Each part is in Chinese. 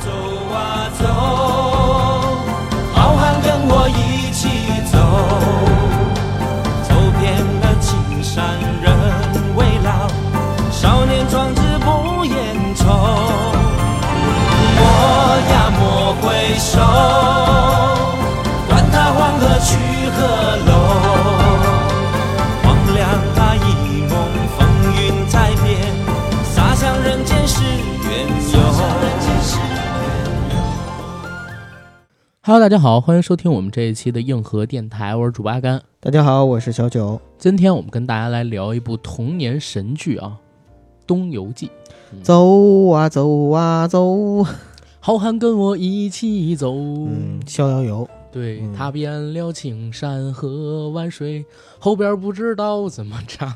走 Hello，大家好，欢迎收听我们这一期的硬核电台，我是主播阿甘。大家好，我是小九。今天我们跟大家来聊一部童年神剧啊，《东游记》。走啊走啊走，好汉跟我一起走，嗯，逍遥游，对、嗯踏遍了青山和万水，后边不知道怎么唱。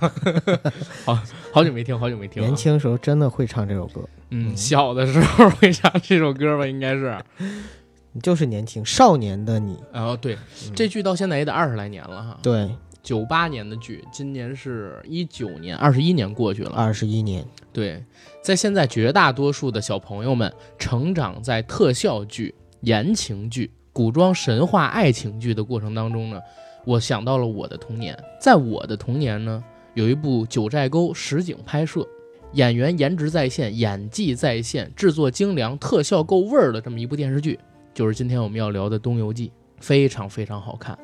好好久没听，好久没听、啊。年，轻时候真的会唱这首歌，嗯，小的时候会唱这首歌吧，应该是。你就是年轻少年的你。哦，对，嗯这剧到现在也得二十来年了哈。对，九八年的剧，今年是一九年，二十一年过去了。二十一年，对，在现在绝大多数的小朋友们成长在特效剧、言情剧、古装神话爱情剧的过程当中呢，我想到了我的童年。在我的童年呢，有一部九寨沟实景拍摄，演员颜值在线，演技在线，制作精良，特效够味儿的这么一部电视剧，就是今天我们要聊的《东游记》，非常非常好看。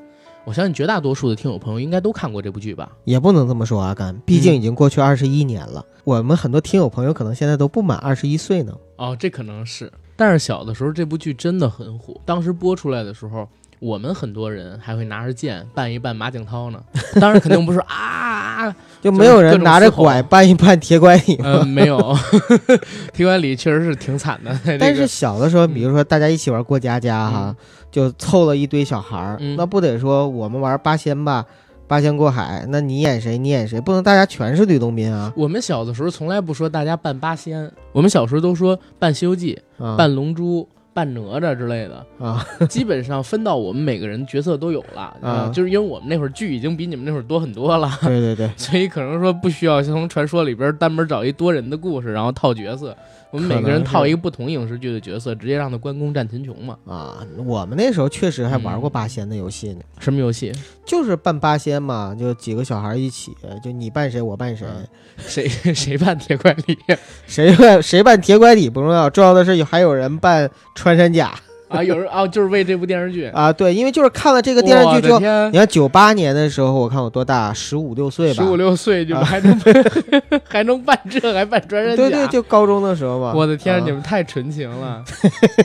我相信绝大多数的听友朋友应该都看过这部剧吧？也不能这么说，阿甘，毕竟已经过去二十一年了。我们很多听友朋友可能现在都不满二十一岁呢。哦，这可能是。但是小的时候这部剧真的很火，当时播出来的时候，我们很多人还会拿着剑扮一扮马景涛呢。当然肯定不是啊，就没有人拿着拐扮一扮铁拐李吗？嗯、没有，铁拐李确实是挺惨的。但是小的时候，嗯。比如说大家一起玩过家家哈，就凑了一堆小孩儿，嗯。那不得说我们玩八仙吧，八仙过海，那你演谁你演谁，不能大家全是吕洞宾啊。我们小的时候从来不说大家扮八仙，我们小时候都说扮《西游记》、啊。扮龙珠、扮哪吒之类的。啊！基本上分到我们每个人角色都有了啊就是因为我们那会儿剧已经比你们那会儿多很多了。对对对，所以可能说不需要从传说里边单门找一多人的故事，然后套角色。我们每个人套一个不同影视剧的角色，直接让他关公战秦琼嘛。啊，我们那时候确实还玩过嗯八仙的游戏呢，什么游戏？就是扮八仙嘛，就几个小孩一起，就你扮谁我扮谁，嗯谁谁扮铁拐李 谁扮谁扮铁拐李不重要，重要的是有还有人扮穿山甲啊？有人啊，就是为这部电视剧。啊，对，因为就是看了这个电视剧之后。你看九八年的时候，我看我多大，十五六岁吧，十五六岁就啊还能、还能办这，还扮穿山甲。对对，就高中的时候吧。我的天，啊你们太纯情了！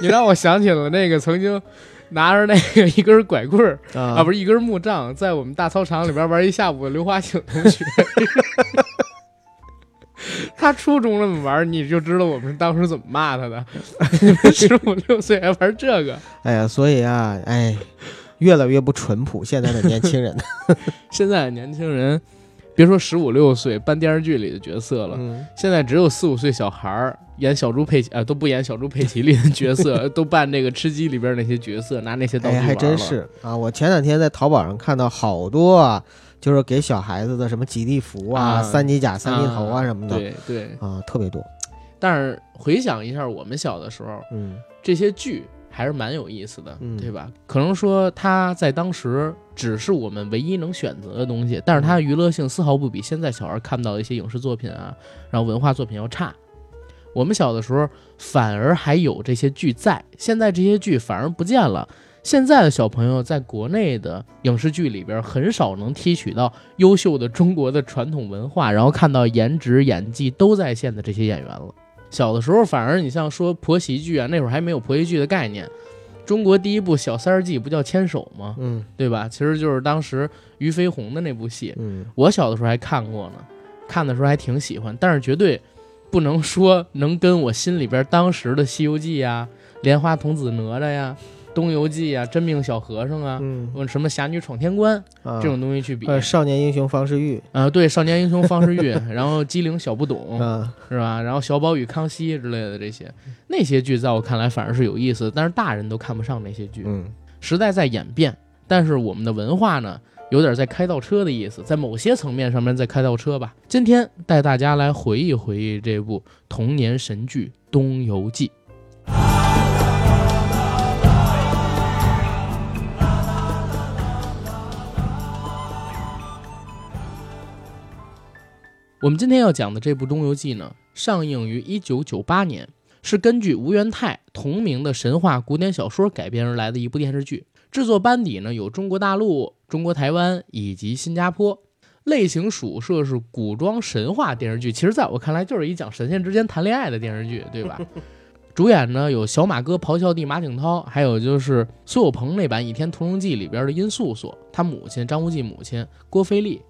你让我想起了那个曾经拿着那个一根拐棍儿啊啊，不是一根木杖，在我们大操场里边玩一下午的刘华庆同学。他初中那么玩，你就知道我们当时怎么骂他的。你 们十五六岁还玩这个？哎呀，所以啊，哎，越来越不淳朴，现在的年轻人。现在的年轻人，别说十五六岁扮电视剧里的角色了，嗯，现在只有四五岁小孩儿演小猪佩奇啊、都不演小猪佩奇里的角色，都扮那个吃鸡里边那些角色，拿那些道具哎，玩了。还真是啊！我前两天在淘宝上看到好多啊，就是给小孩子的什么吉利服啊、啊三级甲、三级头啊什么的对对，啊，特别多。但是回想一下我们小的时候，嗯这些剧还是蛮有意思的，嗯对吧？可能说它在当时只是我们唯一能选择的东西，但是它的娱乐性丝毫不比现在小孩看到的一些影视作品啊，然后文化作品要差。我们小的时候反而还有这些剧在，现在这些剧反而不见了。现在的小朋友在国内的影视剧里边很少能提取到优秀的中国的传统文化，然后看到颜值、演技都在线的这些演员了。小的时候，反而你像说婆媳剧啊，那会儿还没有婆媳剧的概念。中国第一部小三儿记不叫牵手吗？嗯对吧？其实就是当时俞飞鸿的那部戏。嗯，我小的时候还看过呢，看的时候还挺喜欢，但是绝对不能说能跟我心里边当时的《西游记》呀、《莲花童子哪吒》呀、《东游记》啊、《真命小和尚》啊，嗯什么《侠女闯天关》啊，这种东西去比。呃，少年英雄方世玉呃，对，少年英雄方世玉，然后机灵小不懂，啊，是吧？然后小宝与康熙之类的这些，那些剧在我看来反而是有意思的，但是大人都看不上那些剧。嗯时代在演变，但是我们的文化呢，有点在开倒车的意思，在某些层面上面在开倒车吧。今天带大家来回忆回忆这部童年神剧《东游记》。我们今天要讲的这部《东游记》呢，上映于一九九八年，是根据吴元泰同名的神话古典小说改编而来的一部电视剧。制作班底呢有中国大陆、中国台湾以及新加坡。类型属设是古装神话电视剧，其实在我看来就是一讲神仙之间谈恋爱的电视剧，对吧？主演呢有小马哥咆哮帝马景涛，还有就是苏有朋那版《倚天屠龙记》里边的殷素素，他母亲张无忌母亲郭菲丽。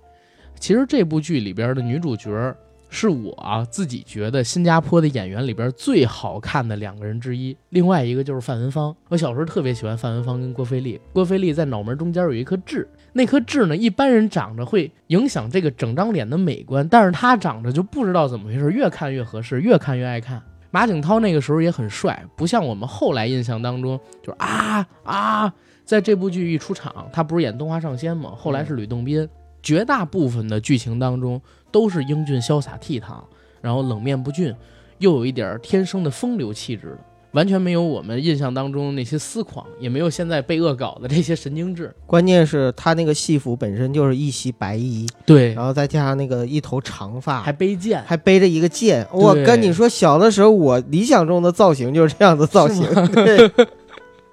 其实这部剧里边的女主角是我自己觉得新加坡的演员里边最好看的两个人之一，另外一个就是范文芳。我小时候特别喜欢范文芳跟郭菲丽，郭菲丽在脑门中间有一颗痣，那颗痣呢一般人长着会影响这个整张脸的美观，但是她长着就不知道怎么回事，越看越合适，越看越爱看。马景涛那个时候也很帅，不像我们后来印象当中就是啊啊，在这部剧一出场，他不是演东华上仙吗？后来是吕洞宾。绝大部分的剧情当中都是英俊潇洒倜傥，然后冷面不俊，又有一点天生的风流气质的，完全没有我们印象当中那些私狂，也没有现在被恶搞的这些神经质。关键是他那个戏服本身就是一袭白衣，对，然后再加上那个一头长发，还背剑，还背着一个剑。我跟你说，小的时候我理想中的造型就是这样的造型。对。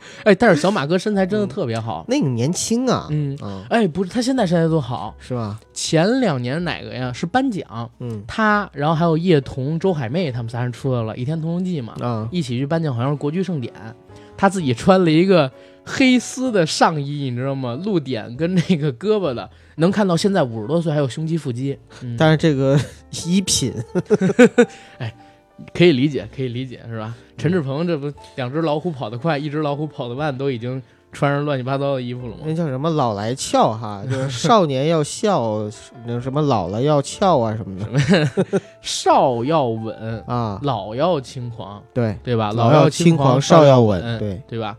哎，但是小马哥身材真的特别好，那个年轻啊，嗯，哎，不是，他现在身材多好，是吧？前两年哪个呀？是颁奖，嗯，他，然后还有叶童、周海媚，他们仨人出来了《倚天屠龙记》嘛，啊，一起去颁奖，好像是国剧盛典，他自己穿了一个黑丝的上衣，你知道吗？露点跟那个胳膊的，能看到现在五十多岁还有胸肌腹肌，但是这个衣品，哎。可以理解，可以理解，是吧？陈志朋这不两只老虎跑得快，一只老虎跑得慢，都已经穿上乱七八糟的衣服了吗？那叫什么“老来俏”哈，就是少年要笑，那什么老了要俏啊什么的。少要稳啊，老要轻狂，对对吧？老要轻狂，少要稳，对对吧？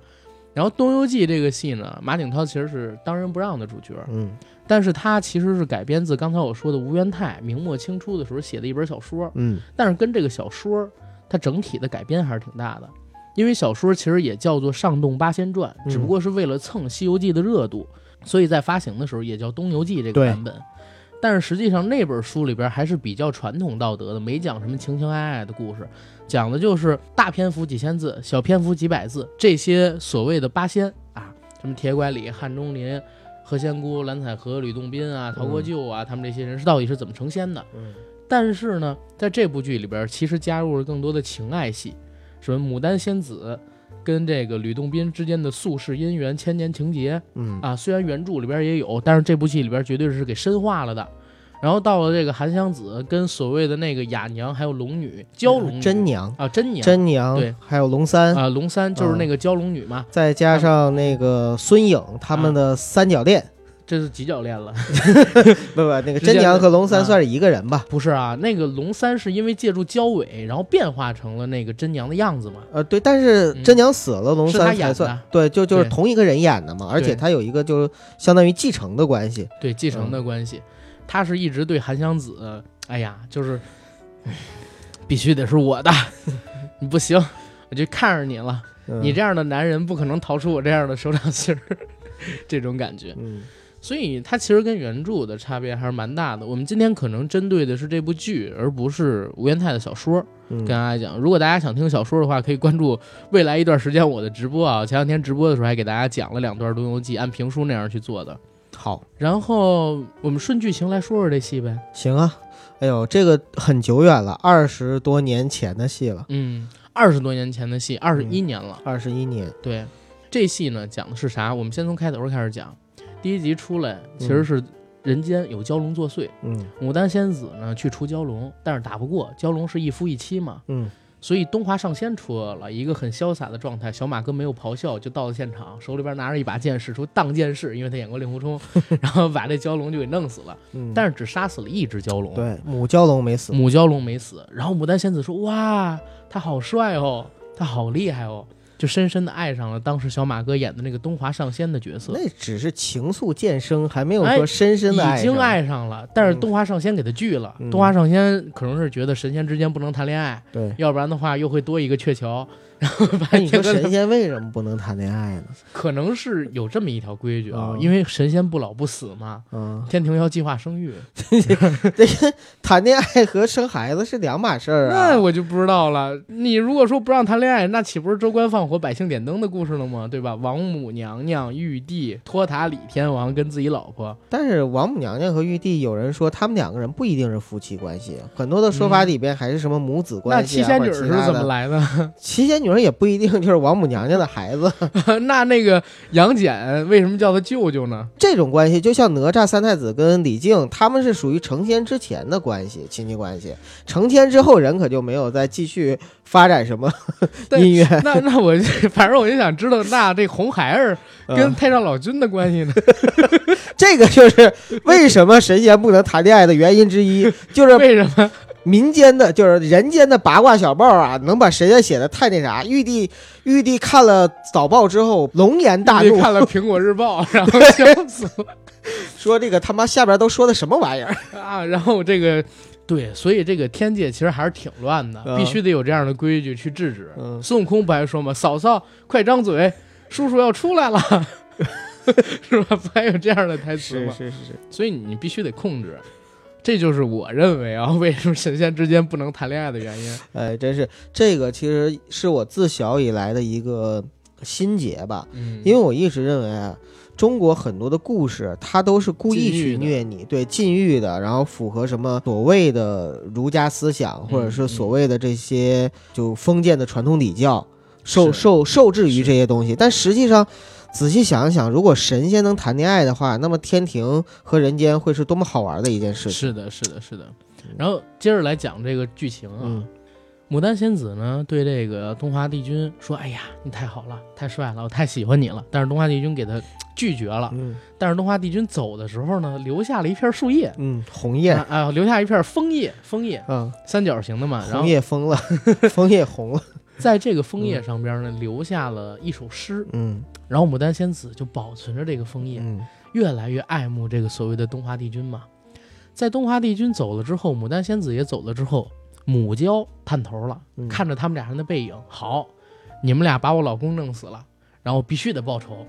然后《东游记》这个戏呢，马景涛其实是当仁不让的主角，嗯。但是它其实是改编自刚才我说的吴元泰明末清初的时候写的一本小说，嗯，但是跟这个小说它整体的改编还是挺大的，因为小说其实也叫做《上洞八仙传》，只不过是为了蹭《西游记》的热度，所以在发行的时候也叫《东游记》这个版本。但是实际上那本书里边还是比较传统道德的，没讲什么情情爱爱的故事，讲的就是大篇幅几千字，小篇幅几百字，这些所谓的八仙啊，什么铁拐李、汉钟离。何仙姑、蓝采和、吕洞宾啊、陶国舅啊，他们这些人是到底是怎么成仙的？嗯，但是呢，在这部剧里边，其实加入了更多的情爱戏，什么牡丹仙子跟这个吕洞宾之间的宿世姻缘、千年情结，嗯啊，虽然原著里边也有，但是这部戏里边绝对是给深化了的。然后到了这个韩湘子跟所谓的那个哑娘，还有龙女蛟龙真娘。啊，真娘。真娘对，还有龙三。啊，龙三就是那个蛟龙女嘛，再加上那个孙颖他们的三角恋，这是几角恋了？不不，那个真娘和龙三算是一个人吧？不是啊，那个龙三是因为借助蛟尾，然后变化成了那个真娘的样子嘛？呃，对，但是真娘死了，龙三才算。对，就就是同一个人演的嘛，而且他有一个就是相当于继承的关系，对，继承的关系。他是一直对韩湘子，哎呀，就是 必须得是我的，你 不行，我就看着你了。你这样的男人不可能逃出我这样的手掌心儿，这种感觉。嗯，所以他其实跟原著的差别还是蛮大的。我们今天可能针对的是这部剧，而不是吴元泰的小说。跟大家讲，如果大家想听小说的话，可以关注未来一段时间我的直播啊。前两天直播的时候还给大家讲了两段《东游记》，按评书那样去做的。好，然后我们顺剧情来说说这戏呗。行啊，哎呦，这个很久远了，二十多年前的戏了。嗯，二十多年前的戏，二十一年了。二十一年。对，这戏呢讲的是啥？我们先从开头开始讲。第一集出来其实是人间有蛟龙作祟，嗯，牡丹仙子呢去除蛟龙，但是打不过蛟龙是一夫一妻嘛，嗯。所以东华上仙出来了，一个很潇洒的状态。小马哥没有咆哮，就到了现场，手里边拿着一把剑，使出荡剑式，因为他演过令狐冲，然后把这蛟龙就给弄死了。但是只杀死了一只蛟龙，对，母蛟龙没死，母蛟龙没死。然后牡丹仙子说：“哇，他好帅哦，他好厉害哦。”就深深的爱上了当时小马哥演的那个东华上仙的角色，那只是情愫渐生，还没有说深深的。已经爱上了，但是东华上仙给他拒了。东华上仙可能是觉得神仙之间不能谈恋爱，对，要不然的话又会多一个鹊桥，把那你说神仙为什么不能谈恋爱呢？可能是有这么一条规矩啊，嗯因为神仙不老不死嘛，嗯，天庭要计划生育，这个谈恋爱和生孩子是两码事儿啊。那我就不知道了。你如果说不让谈恋爱，那岂不是州官放火、百姓点灯的故事了吗？对吧？王母娘娘、玉帝、托塔李天王跟自己老婆，但是王母娘娘和玉帝，有人说他们两个人不一定是夫妻关系，很多的说法里边还是什么母子关系、啊。七仙女是怎么来的？七仙女也不一定就是王母娘娘的孩子，那那个杨戬为什么叫他舅舅呢？这种关系就像哪吒三太子跟李靖，他们是属于成仙之前的关系，亲戚关系。成仙之后，人可就没有再继续发展什么 对姻缘。那那我就反正我就想知道，那这红孩儿跟嗯太上老君的关系呢？这个就是为什么神仙不能谈恋爱的原因之一，就是为什么？民间的，就是人间的八卦小报啊，能把谁家写的太那啥。玉帝，玉帝看了早报之后，龙颜大怒，看了苹果日报，然后笑死了说这个他妈下边都说的什么玩意儿？啊！然后这个对，所以这个天界其实还是挺乱的，嗯必须得有这样的规矩去制止。嗯孙悟空不还说吗？嫂嫂，快张嘴，叔叔要出来了，是吧？不还有这样的台词吗？是是是，所以你必须得控制。这就是我认为啊，为什么神仙之间不能谈恋爱的原因。哎，真是这个其实是我自小以来的一个心结吧，嗯，因为我一直认为啊。中国很多的故事，它都是故意去虐你，对禁欲的，然后符合什么所谓的儒家思想，或者是所谓的这些就封建的传统礼教，受受受制于这些东西。但实际上，仔细想一想，如果神仙能谈恋爱的话，那么天庭和人间会是多么好玩的一件事情。是的，是的，是的。然后接着来讲这个剧情啊，嗯牡丹仙子呢对这个东华帝君说：“哎呀，你太好了，太帅了，我太喜欢你了。”但是东华帝君给他拒绝了。嗯但是东华帝君走的时候呢，留下了一片树叶，嗯，红叶啊，啊 留下一片枫叶，枫叶嗯，三角形的嘛。然红后叶疯了，枫叶红了。在这个枫叶上边呢，留下了一首诗。嗯然后牡丹仙子就保存着这个枫叶，嗯越来越爱慕这个所谓的东华帝君嘛。在东华帝君走了之后，牡丹仙子也走了之后，母娇探头了，嗯看着他们俩人的背影，好，你们俩把我老公弄死了，然后必须得报仇。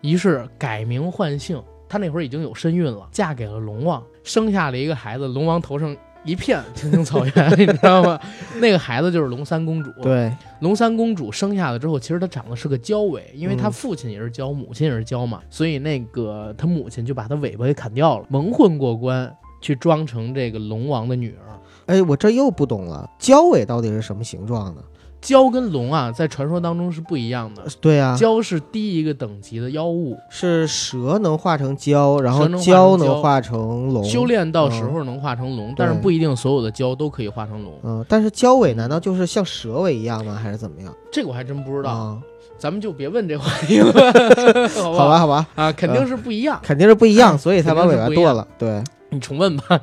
于是改名换姓，她那会儿已经有身孕了，嫁给了龙王，生下了一个孩子，龙王头上一片 青青草原，你知道吗？那个孩子就是龙三公主。对，龙三公主生下了之后，其实她长得是个蛟尾，因为她嗯父亲也是蛟，母亲也是蛟嘛，所以那个她母亲就把她尾巴给砍掉了，蒙混过关，去装成这个龙王的女儿。哎，我这又不懂了，蛟尾到底是什么形状呢？蛟跟龙啊，在传说当中是不一样的，对啊，蛟是低一个等级的妖物，是蛇能化成蛟，然后蛟蛟能化成龙。修炼到时候能化成龙，但是不一定所有的蛟都可以化成龙，嗯，但是蛟尾难道就是像蛇尾一样吗？还是怎么样？这个我还真不知道，啊，咱们就别问这话题了，好吧，好吧，啊，肯定是不一样，肯定是不一样，所以才把尾巴剁了。对，你重问吧。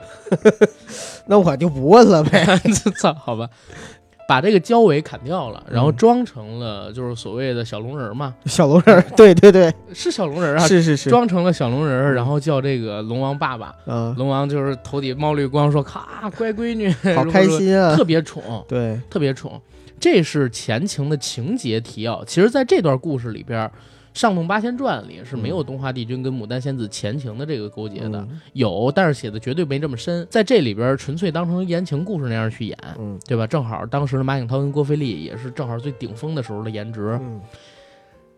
那我就不问了呗。操，好吧，把这个蛟尾砍掉了，然后嗯装成了就是所谓的小龙人儿嘛，小龙人儿，对对对，是小龙人儿啊，是是是，装成了小龙人儿，然后叫这个龙王爸爸。嗯，龙王就是头顶冒绿光，说：“咔，乖闺女，好开心啊特。别宠，对，特别宠。”这是前情的情节提要。其实，在这段故事里边，《上动八仙传》里是没有东华帝君跟牡丹仙子前情的这个勾结的，嗯有，但是写的绝对没这么深。在这里边，纯粹当成言情故事那样去演。嗯对吧？正好当时的马景涛跟郭菲丽也是正好最顶峰的时候的颜值。嗯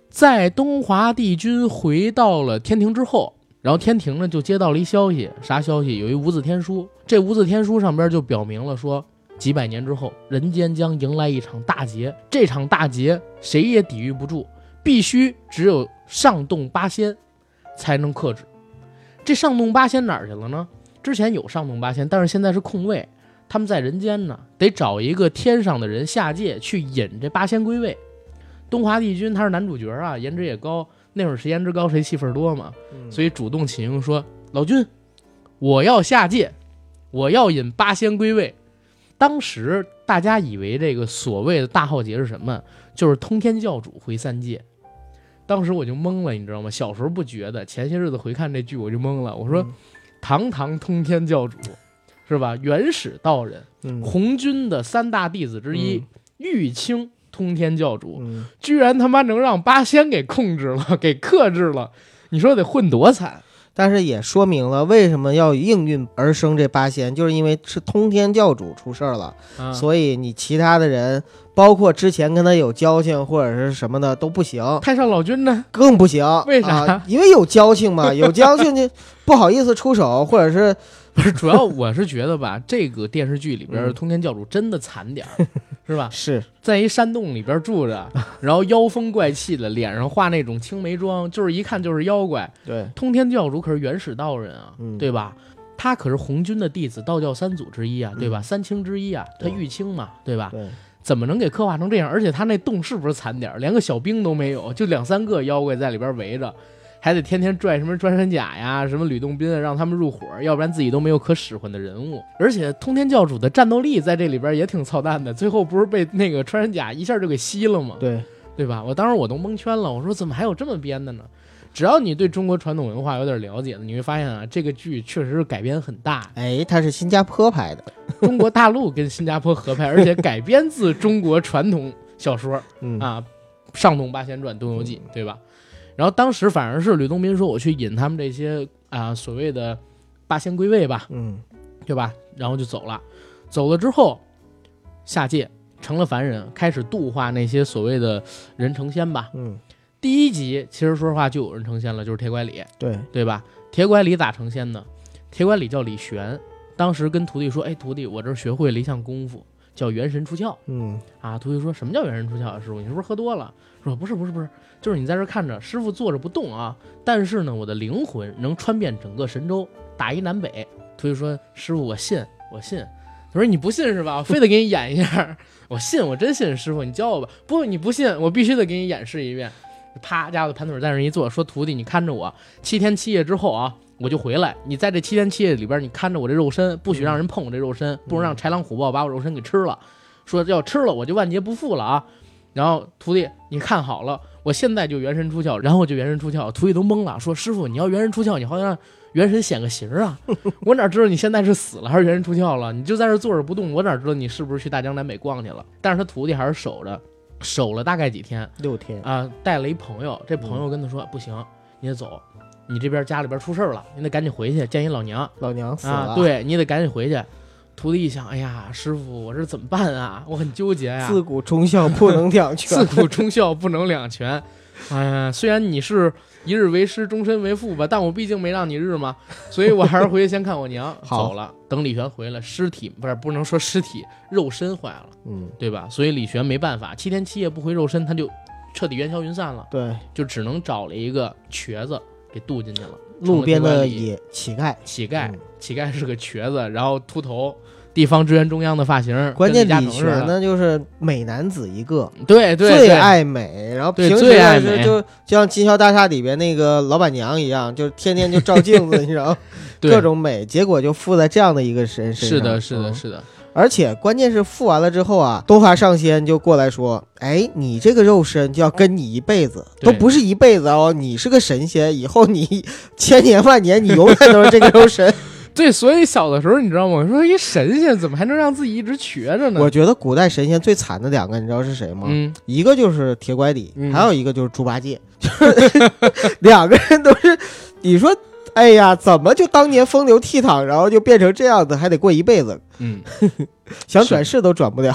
在东华帝君回到了天庭之后，然后天庭呢就接到了一消息，啥消息？有一无字天书，这无字天书上边就表明了说，几百年之后，人间将迎来一场大劫，这场大劫谁也抵御不住，必须只有上洞八仙才能克制。这上洞八仙哪儿去了呢？之前有上洞八仙，但是现在是空位，他们在人间呢，得找一个天上的人下界去引这八仙归位。东华帝君他是男主角啊，颜值也高，那会儿谁颜值高谁戏份多嘛，嗯所以主动请缨说：“老君，我要下界，我要引八仙归位。”当时大家以为这个所谓的大浩劫是什么？就是通天教主回三界。当时我就懵了，你知道吗？小时候不觉得，前些日子回看这剧我就懵了。我说，堂堂通天教主，是吧？元始道人，嗯，红军的三大弟子之一，嗯玉清通天教主，嗯，居然他妈能让八仙给控制了，给克制了，你说得混多惨？但是也说明了为什么要应运而生这八仙，就是因为是通天教主出事儿了，啊！所以你其他的人，包括之前跟他有交情或者是什么的都不行，太上老君呢？更不行。为啥啊因为有交情嘛，有交情就不好意思出手，或者是 不是，主要我是觉得吧，这个电视剧里边嗯通天教主真的惨点儿，是吧？是在一山洞里边住着，然后妖风怪气的，脸上画那种青梅妆，就是一看就是妖怪。对，通天教主可是元始道人啊，嗯对吧？他可是红军的弟子，道教三祖之一啊，对吧？嗯三清之一啊，他玉清嘛，对吧？对，怎么能给刻画成这样？而且他那洞是不是惨点儿？连个小兵都没有，就两三个妖怪在里边围着，还得天天拽什么穿山甲呀、什么吕洞宾啊，让他们入伙，要不然自己都没有可使唤的人物。而且通天教主的战斗力在这里边也挺操蛋的，最后不是被那个穿山甲一下就给吸了吗？对，对吧？我当时我都蒙圈了，我说怎么还有这么编的呢？只要你对中国传统文化有点了解的，你会发现啊，这个剧确实是改编很大，哎，它是新加坡拍的，中国大陆跟新加坡合拍，而且改编自中国传统小说嗯，啊，《上洞八仙传》《东游记》，对吧？然后当时反而是吕洞宾说我去引他们这些啊所谓的八仙归位吧，嗯，对吧？然后就走了，走了之后下界成了凡人，开始度化那些所谓的人成仙吧。嗯，第一集其实说实话就有人成仙了，就是铁拐李，对，对吧？铁拐李咋成仙呢？铁拐李叫李玄，当时跟徒弟说：“哎，徒弟，我这学会了一项功夫，叫元神出窍嗯，啊。”徒弟说什么叫元神出窍啊？师傅，你是不是喝多了？说不是，不是，不是，就是你在这看着，师傅坐着不动啊，但是呢，我的灵魂能穿遍整个神州，打一南北。徒弟说：“师傅，我信，我信。”他说：“你不信是吧？我非得给你演一下。我信，我真信。师傅，你教我吧。不，你不信，我必须得给你演示一遍。啪，家伙盘腿在那儿一坐，说：“徒弟，你看着我，七天七夜之后啊，我就回来。你在这七天七夜里边，你看着我这肉身，不许让人碰我这肉身，不能让豺狼虎豹把我肉身给吃了。说要吃了，我就万劫不复了啊！”然后徒弟，你看好了，我现在就元神出窍，然后我就元神出窍。徒弟都懵了，说：“师傅，你要元神出窍，你好像让元神显个形儿啊！我哪知道你现在是死了还是元神出窍了？你就在这坐着不动，我哪知道你是不是去大江南北逛去了？”但是他徒弟还是守着，守了大概几天六天，啊、带了一朋友，这朋友跟他说：“不行，你得走，你这边家里边出事儿了，你得赶紧回去见一老娘老娘死啊！了，，对你得赶紧回去。”徒弟一想，哎呀，师傅，我这怎么办啊？我很纠结呀、自古忠孝不能两 全自，古忠孝不能两全。哎呀，虽然你是一日为师，终身为父吧，但我毕竟没让你日嘛，所以我还是回去先看我娘。好走了，等李玄回来，尸体不是不能说尸体，肉身坏了，嗯，对吧？所以李玄没办法，七天七夜不回肉身，他就彻底烟消云散了，对，就只能找了一个瘸子给渡进去了。路边的野乞丐，乞丐嗯，乞丐是个瘸子，然后秃头，地方支援中央的发型，关键跟李玄李嘉诚似的，呢就是美男子一个，对对最爱美，然后平时就就就像金宵大厦里边那个老板娘一样，就天天就照镜子，你知道，对各种美，结果就附在这样的一个身身上。是的，是的，嗯是的，而且关键是付完了之后啊，东华上仙就过来说：“哎，你这个肉身就要跟你一辈子，都不是一辈子哦，你是个神仙，以后你千年万年，你永远都是这个肉身。对，所以小的时候你知道吗？我说一神仙怎么还能让自己一直瘸着”呢？我觉得古代神仙最惨的两个，你知道是谁吗？嗯，一个就是铁拐李，嗯还有一个就是猪八戒，就是 两个人都是，你说。哎呀，怎么就当年风流倜傥，然后就变成这样子，还得过一辈子，嗯，想转世都转不了。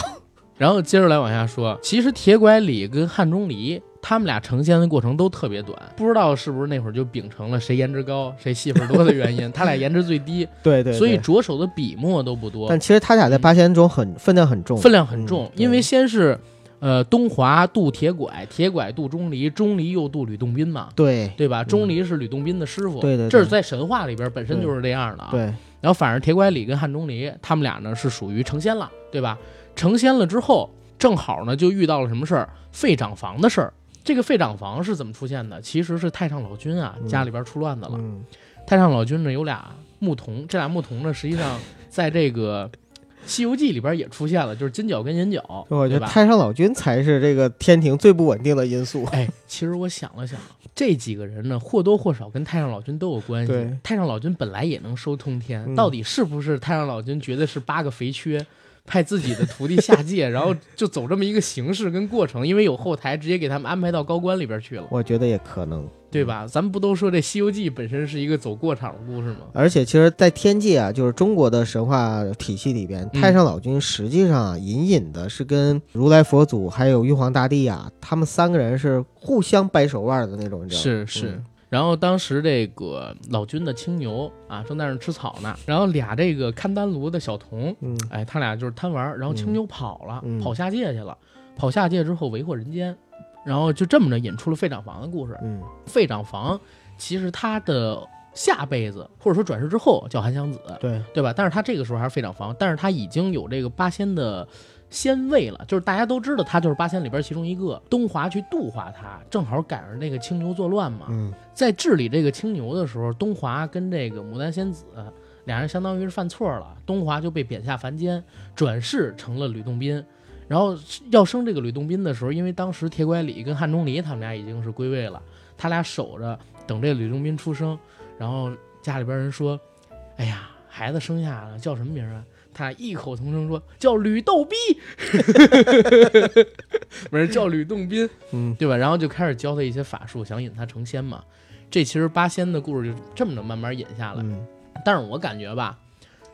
然后接着来往下说，其实铁拐李跟汉钟离他们俩成仙的过程都特别短，不知道是不是那会儿就秉承了谁颜值高谁戏份多的原因，他俩颜值最低，对对对，所以着手的笔墨都不多。但，其实他俩在八仙中很分量很重，分量很重嗯，因为先是呃东华渡铁拐，铁拐渡钟离，钟离又渡吕洞宾嘛。对对吧？钟离是吕洞宾的师傅，嗯对对对这是在神话里边本身就是这样的啊。对，然后反而铁拐李跟汉钟离他们俩呢是属于成仙了，对吧？成仙了之后，正好呢就遇到了什么事儿？废长房的事儿。这个废长房是怎么出现的？其实是太上老君啊嗯家里边出乱子了。嗯，太上老君呢有俩牧童，这俩牧童呢实际上在这个《西游记》里边也出现了，就是金角跟银角，我觉得？太上老君才是这个天庭最不稳定的因素。哎，其实我想了想，这几个人呢，或多或少跟太上老君都有关系。太上老君本来也能收通天，嗯到底是不是太上老君觉得是八个肥缺，派自己的徒弟下界，然后就走这么一个形式跟过程，因为有后台直接给他们安排到高官里边去了，我觉得也可能。对吧？咱们不都说这《西游记》本身是一个走过场的故事吗？而且，其实，在天界啊，就是中国的神话体系里边，嗯太上老君实际上啊，隐隐的是跟如来佛祖还有玉皇大帝啊，他们三个人是互相掰手腕的那种，你知道吗？是是。嗯然后当时这个老君的青牛啊，正在那吃草呢，然后俩这个看丹炉的小童，嗯。哎，他俩就是贪玩儿，然后青牛跑了，嗯。跑下界去了，跑下界之后为祸人间，然后就这么着引出了费长房的故事。嗯。费长房其实他的下辈子或者说转世之后叫韩湘子，对，对吧？但是他这个时候还是费长房，但是他已经有这个八仙的仙位了，就是大家都知道他就是八仙里边其中一个。东华去度化他，正好赶上那个青牛作乱嘛，嗯在治理这个青牛的时候，东华跟这个牡丹仙子俩人相当于是犯错了，东华就被贬下凡间，转世成了吕洞宾。然后要生这个吕洞宾的时候，因为当时铁拐李跟汉钟离他们俩已经是归位了，他俩守着等这吕洞宾出生。然后家里边人说：“哎呀，孩子生下了，叫什么名啊？”他异口同声说：“叫吕逗逼。”不是叫吕洞宾，嗯对吧？然后就开始教他一些法术，想引他成仙嘛。这其实八仙的故事就这么着慢慢演下来。嗯但是我感觉吧，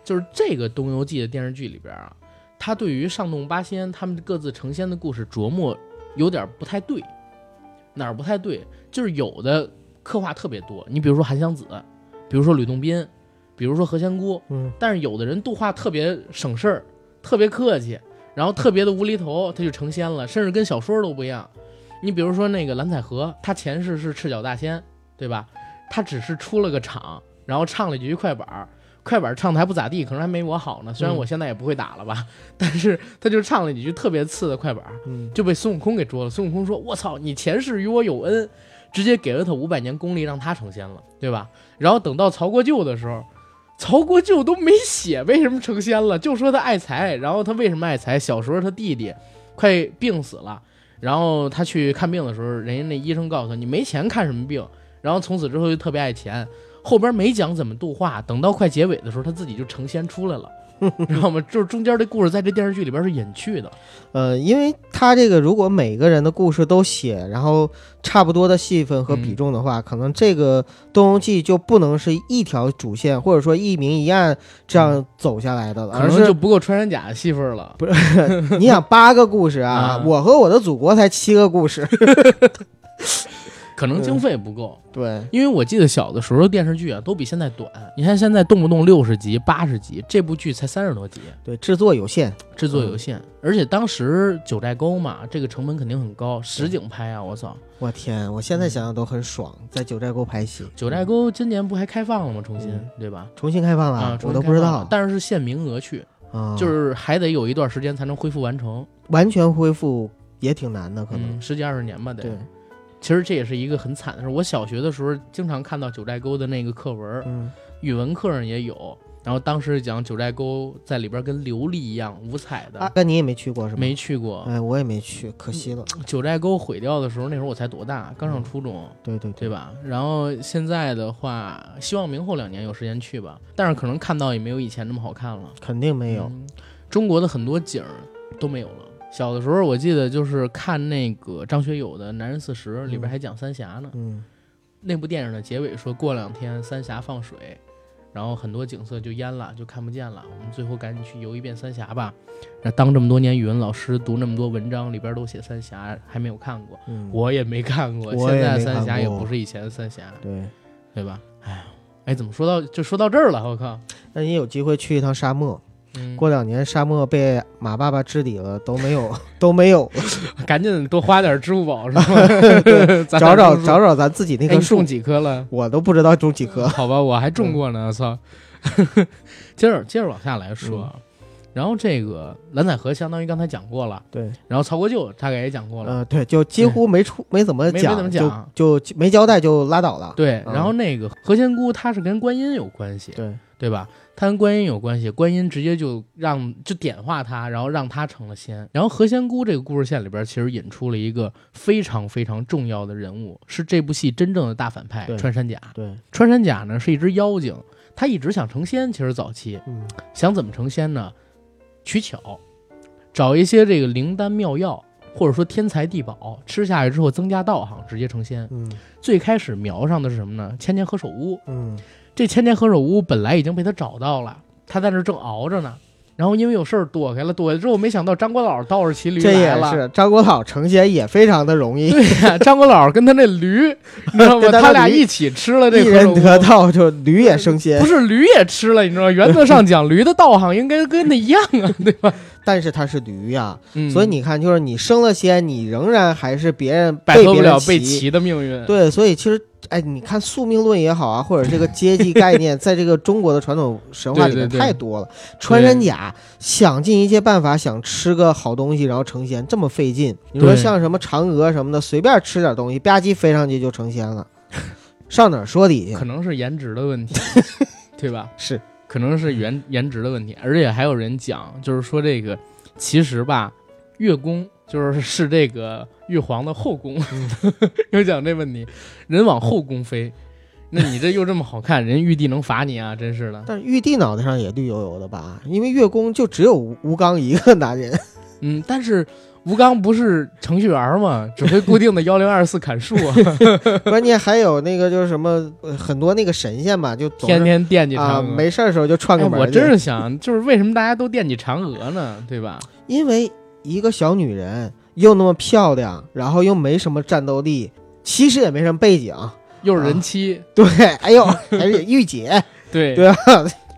就是这个《东游记》的电视剧里边啊，他对于上洞八仙他们各自成仙的故事琢磨有点不太对，哪儿不太对？就是有的刻画特别多，你比如说韩湘子，比如说吕洞宾，比如说何仙姑，嗯但是有的人度化特别省事儿，特别客气，然后特别的无厘头，他就成仙了，甚至跟小说都不一样。你比如说那个蓝采和，他前世是赤脚大仙，对吧？他只是出了个场，然后唱了几句快板儿，快板儿唱的还不咋地，可能还没我好呢。虽然嗯我现在也不会打了吧，但是他就唱了几句特别次的快板儿，嗯就被孙悟空给捉了。孙悟空说：“我操，你前世与我有恩，直接给了他五百年功力，让他成仙了，对吧？”然后等到曹国舅的时候，曹国舅都没写为什么成仙了，就说他爱财。然后他为什么爱财？小时候他弟弟快病死了，然后他去看病的时候，人家那医生告诉他：“你没钱看什么病？”然后从此之后就特别爱钱。后边没讲怎么度化，等到快结尾的时候，他自己就成仙出来了，知道吗？就是中间的故事在这电视剧里边是隐去的。呃，因为他这个如果每个人的故事都写，然后差不多的戏份和嗯比重的话，可能这个《东游记》就不能是一条主线，或者说一明一暗这样走下来的了，而可能就不够穿山甲的戏份了。不是 你想八个故事啊，啊我和我的祖国才七个故事，可能经费不够，对，因为我记得小的时候电视剧啊都比现在短。你看现在动不动六十集、八十集，这部剧才三十多集，对，制作有限，制作有限，而且当时九寨沟嘛，这个成本肯定很高，实景拍啊，我操！我天，我现在想想都很爽，在九寨沟拍戏，九寨沟今年不还开放了吗？重新，嗯。对吧？重新开放了，啊，重我都不知道，但是是限名额去，啊，就是还得有一段时间才能恢复完成，完全恢复也挺难的，可能，嗯，十几二十年吧得。对，其实这也是一个很惨的事儿。我小学的时候经常看到九寨沟的那个课文，嗯语文课上也有。然后当时讲九寨沟在里边跟琉璃一样五彩的，阿甘你也没去过是吗？没去过。哎，我也没去，可惜了。九寨沟毁掉的时候，那时候我才多大，刚上初中，对对对？吧？然后现在的话，希望明后两年有时间去吧，但是可能看到也没有以前那么好看了。肯定没有。嗯中国的很多景儿都没有了。小的时候我记得就是看那个张学友的《男人四十》，里边还讲三峡呢。嗯那部电影的结尾说过两天三峡放水，然后很多景色就淹了，就看不见了。我们最后赶紧去游一遍三峡吧。那当这么多年语文老师，读那么多文章，里边都写三峡，还没有看过，嗯，我也没看过。现在三峡也不是以前的三峡，对。对吧？哎呀，哎，怎么说到就说到这儿了？我靠！那你有机会去一趟沙漠，嗯，过两年沙漠被马爸爸治理了，都没有 都没有，赶紧多花点支付宝是吧？找找找找咱自己那棵树哎种，几棵了？我都不知道种几棵。好吧，我还种过呢，操！接着接着往下来说，啊，然后这个蓝采和相当于刚才讲过了，对，然后曹国舅大概也讲过了，呃，对，就几乎没出没怎么讲没，怎么讲就就没交代就拉倒了。对，嗯然后那个何仙姑她是跟观音有关系，对，对吧？她跟观音有关系，观音直接就让就点化他，然后让他成了仙。然后何仙姑这个故事线里边，其实引出了一个非常非常重要的人物，是这部戏真正的大反派穿山甲。对，穿山甲呢是一只妖精，他一直想成仙，其实早期嗯想怎么成仙呢？取巧，找一些这个灵丹妙药，或者说天材地宝，吃下去之后增加道行，直接成仙。嗯最开始瞄上的是什么呢？千年何首乌。嗯这千年何首乌本来已经被他找到了，他在那儿正熬着呢。然后因为有事儿躲开了，躲开之后没想到张国老倒着骑驴这也来了。是张国老成仙也非常的容易，对呀、张国老跟他那驴，你知道吗？他他俩一起吃了这一。人得道就驴也升仙不，是驴也吃了，你知道吗？原则上讲，驴的道行应该跟那一样啊，对吧？但是他是驴呀，嗯所以你看，就是你升了仙，你仍然还是别人摆脱不了被骑骑的命运。对，所以其实，哎，你看宿命论也好啊，或者这个阶级概念，在这个中国的传统神话里面对对对太多了。穿山甲想尽一切办法想吃个好东西，然后成仙，这么费劲。你说像什么嫦娥什么的，随便吃点东西，吧唧飞上去就成仙了，上哪儿说理去可？能是颜值的问题，对吧？是，可能是颜颜值的问题，而且还有人讲，就是说这个其实吧，月宫就是是这个玉皇的后宫，又讲这问题，人往后宫飞，那你这又这么好看，人玉帝能罚你啊？真是的，但是玉帝脑袋上也绿油油的吧？因为月宫就只有吴吴刚一个男人，嗯，但是吴刚不是程序员吗？只会固定的幺零二四砍树啊，关键还有那个就是什么、呃很多那个神仙吧，就总是天天惦记啊嫦娥。没事儿的时候就串哎个门、我真是想，就是为什么大家都惦记嫦娥呢？对吧？因为一个小女人又那么漂亮，然后又没什么战斗力，其实也没什么背景，又是人妻，对，哎呦，还是御姐，对 对吧？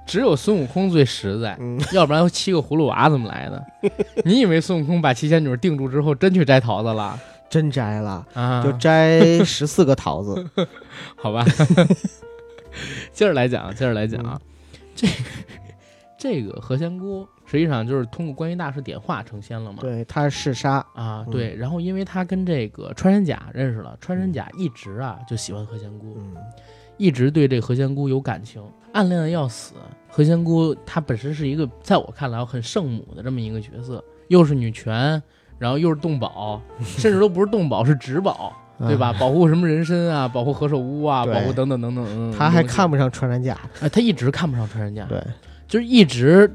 只有孙悟空最实在，嗯，要不然七个葫芦娃怎么来的？你以为孙悟空把七仙女定住之后真去摘桃子了真摘了，啊？就摘十四个桃子，好吧。接着来讲，接着来讲啊，这个这个何仙姑实际上就是通过观音大师点化成仙了嘛。对，他是杀，啊，嗯对，然后因为他跟这个穿山甲认识了，穿山甲一直啊就喜欢何仙姑，嗯一直对这何仙姑有感情，暗恋的要死。何仙姑她本身是一个在我看来很圣母的这么一个角色，又是女权，然后又是动保，甚至都不是动保，是植保，对吧？？保护什么人参啊，保护何首乌啊，保护等等等等等等。她还看不，不上穿山甲，哎，他一直看不上穿山甲，对，就是一直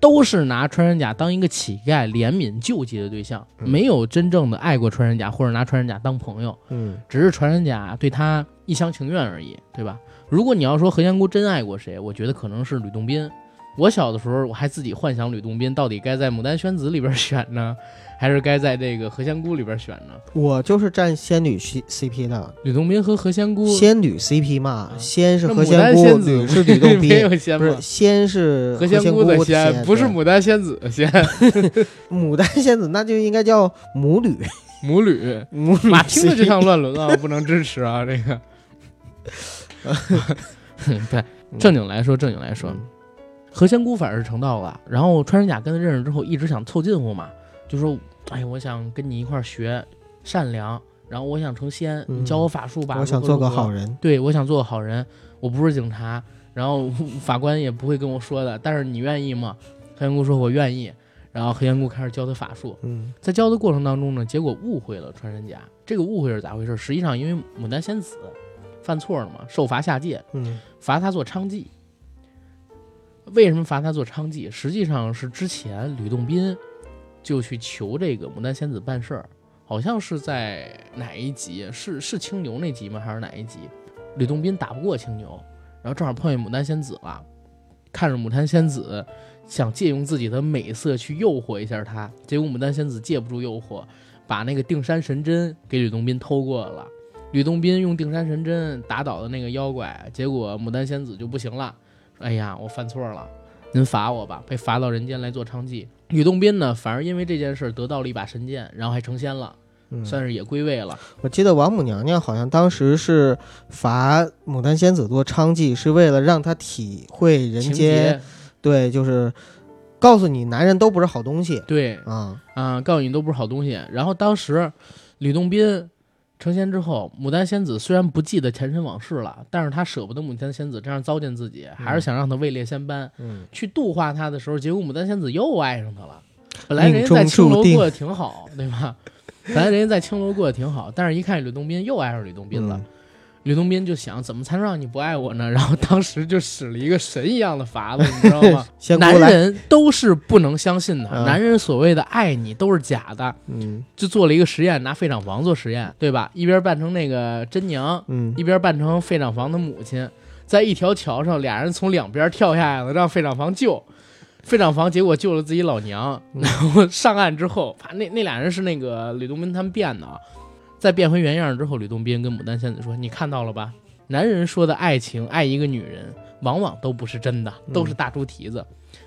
都是拿穿山甲当一个乞丐怜悯救济的对象，嗯没有真正的爱过穿山甲或者拿穿山甲当朋友，嗯只是穿山甲对他一厢情愿而已，对吧？如果你要说何仙姑真爱过谁，我觉得可能是吕洞宾。我小的时候我还自己幻想吕洞宾到底该在牡丹宣子里边选呢，还是该在这个何仙姑里边选呢？我就是站仙女 C CP 的，吕洞宾和何仙姑，仙女 CP 嘛，啊仙是何仙姑，仙子女是吕洞没宾，有仙不是？仙是何仙姑的仙，仙，不是牡丹仙子的仙，牡丹仙子，那就应该叫母女，母女。母吕 妈听着就像乱伦啊，不能支持啊！这个，对，正经来说，正经来说，嗯何仙姑反而是成道了。然后穿山甲跟他认识之后，一直想凑近乎嘛，就说：“哎，我想跟你一块儿学善良，然后我想成仙，嗯你教我法术吧。我想做个好人。人，对，我想做个好人，我不是警察，然后法官也不会跟我说的。但是你愿意吗？”何仙姑说：“我愿意。”然后何仙姑开始教他法术，嗯在教的过程当中呢，结果误会了穿山甲。这个误会是咋回事？实际上因为牡丹仙子犯错了嘛，受罚下界，嗯罚他做娼妓。为什么罚他做娼妓？实际上是之前吕洞宾就去求这个牡丹仙子办事儿，好像是在哪一集？是是青牛那集吗？还是哪一集？吕洞宾打不过青牛，然后正好碰见牡丹仙子了，看着牡丹仙子想借用自己的美色去诱惑一下他，结果牡丹仙子借不住诱惑，把那个定山神针给吕洞宾偷过了。吕洞宾用定山神针打倒了那个妖怪，结果牡丹仙子就不行了，：“哎呀，我犯错了，您罚我吧。”被罚到人间来做娼妓。吕洞宾呢，反而因为这件事得到了一把神剑，然后还成仙了，嗯，算是也归位了。我记得王母娘娘好像当时是罚牡丹仙子做娼妓，是为了让她体会人间，对，就是告诉你男人都不是好东西对啊。啊，告诉你都不是好东西。然后当时吕洞宾成仙之后，牡丹仙子虽然不记得前尘往事了，但是她舍不得牡丹仙子这样糟践自己，还是想让她位列仙班。嗯，去度化他的时候，结果牡丹仙子又爱上他了。本来人家在青楼过得挺好，对吧？本来人家在青楼过得挺好，但是一看吕洞宾又爱上吕洞宾了。嗯吕洞宾就想怎么才能让你不爱我呢？然后当时就使了一个神一样的法子，你知道吗？男人都是不能相信的，嗯男人所谓的爱你都是假的。嗯就做了一个实验，拿费长房做实验，对吧？一边扮成那个真娘，嗯一边扮成费长房的母亲，在一条桥上，俩人从两边跳下来了，让费长房救。费长房结果救了自己老娘，嗯然后上岸之后，那那俩人是那个吕洞宾他们变的啊。在变回原样之后，吕洞宾跟牡丹仙子说：“你看到了吧？男人说的爱情，爱一个女人，往往都不是真的，都是大猪蹄子。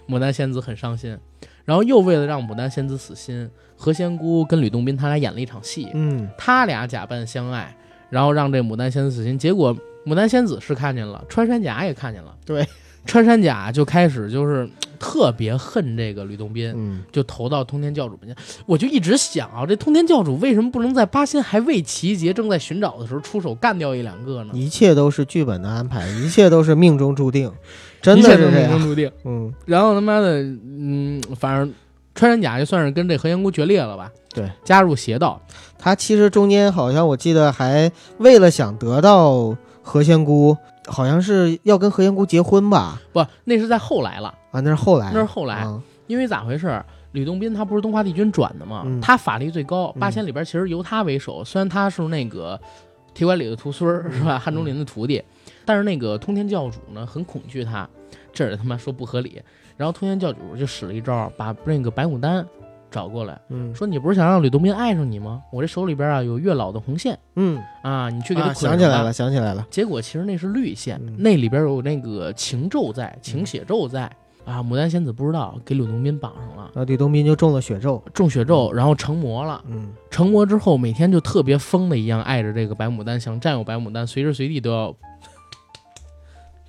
牡丹仙子很伤心，然后又为了让牡丹仙子死心，何仙姑跟吕洞宾他俩演了一场戏，嗯他俩假扮相爱，然后让这牡丹仙子死心。结果牡丹仙子是看见了，穿山甲也看见了，对，穿山甲就开始就是 特别恨这个吕洞宾，嗯，就投到通天教主门前。我就一直想啊，这通天教主为什么不能在八仙还未齐结、正在寻找的时候出手干掉一两个呢？一切都是剧本的安排，一切都是命中注定，真的是。命中注定。嗯然后他妈的，嗯，反正穿山甲就算是跟这何仙姑决裂了吧？对，加入邪道。他其实中间好像我记得还为了想得到何仙姑，好像是要跟何仙姑结婚吧？不，那是在后来了，啊，那是后来，那是后来。啊因为咋回事？吕洞宾他不是东华帝君转的吗？嗯他法力最高，嗯八仙里边其实由他为首。虽然他是那个铁拐李的徒孙是吧？汉钟离的徒弟，但是那个通天教主呢很恐惧他，这儿他妈说不合理。然后通天教主就使了一招，把那个白牡丹找过来，嗯说你不是想让吕洞宾爱上你吗？我这手里边啊有月老的红线嗯，啊，你去给他啊捆起来了，想起来了，结果其实那是绿线，嗯那里边有那个情咒在，情血咒在。啊，牡丹仙子不知道，给吕洞宾绑上了。那吕洞宾就中了血咒。中血咒，然后成魔了。嗯成魔之后，每天就特别疯的一样爱着这个白牡丹，想占有白牡丹，随时随地都要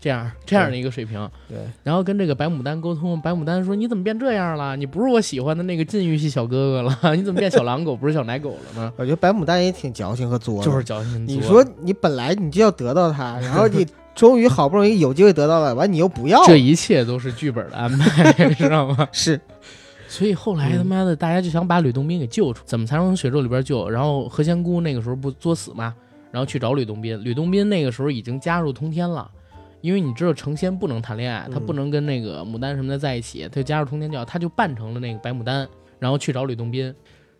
这样这样的一个水平。对，然后跟这个白牡丹沟通，白牡丹说：“你怎么变这样了？你不是我喜欢的那个禁欲系小哥哥了，你怎么变小狼狗，不是小奶狗了呢 我觉得白牡丹也挺矫情和作？”。就是矫情。你说你本来你就要得到他，然后你 终于好不容易有机会得到了，完你又不要，这一切都是剧本的安排，知道吗？是所以后来嗯他妈的，大家就想把吕洞宾给救出，怎么才能从血咒里边救？然后何仙姑那个时候不作死嘛，然后去找吕洞宾。吕洞宾那个时候已经加入通天了，因为你知道成仙不能谈恋爱，他嗯不能跟那个牡丹什么的在一起，他就加入通天教，他就扮成了那个白牡丹，然后去找吕洞宾。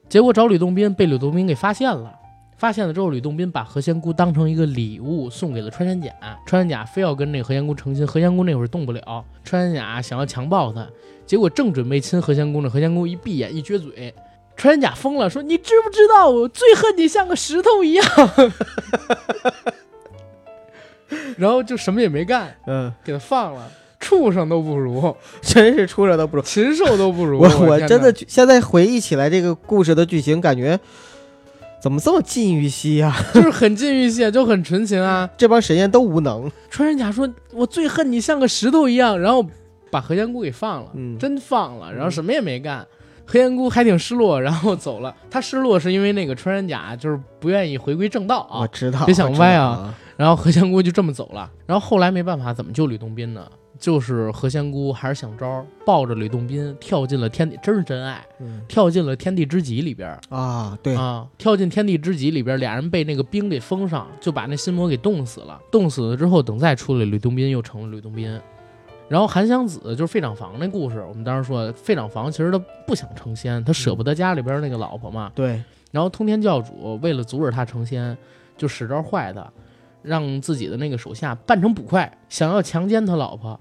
结果找吕洞宾被吕洞宾给发现了。发现了之后，吕洞宾把何仙姑当成一个礼物送给了穿山甲，穿山甲非要跟那个何仙姑成亲，何仙姑那会儿动不了，穿山甲想要强暴她，结果正准备亲何仙姑呢，何仙姑一闭眼一撅嘴，穿山甲疯了，说：“你知不知道我最恨你像个石头一样？” 然后就什么也没干，嗯，给他放了，畜生都不如，真是畜生都不如。禽兽都不如。我真的现在回忆起来这个故事的剧情，感觉怎么这么禁欲系呀、就是很禁欲系，就很纯情啊。这帮神仙都无能。穿山甲说：“我最恨你像个石头一样。”然后把何仙姑给放了，嗯真放了，然后什么也没干。何仙姑还挺失落，然后走了。她失落是因为那个穿山甲就是不愿意回归正道啊，我知道，别想歪啊！然后何仙姑就这么走了。然后后来没办法，怎么救吕洞宾呢？就是何仙姑还是想招儿，抱着吕洞宾跳进了天地，真是真爱，嗯跳进了天地之极里边儿啊，对，啊，跳进天地之极里边儿，俩人被那个冰给封上，就把那心魔给冻死了。冻死了之后，等再出来，吕洞宾又成了吕洞宾。然后韩湘子就是费长房那故事，我们当时说费长房其实他不想成仙，他舍不得家里边那个老婆嘛，对，然后通天教主为了阻止他成仙，就使招坏的，让自己的那个手下扮成捕快，想要强奸他老婆，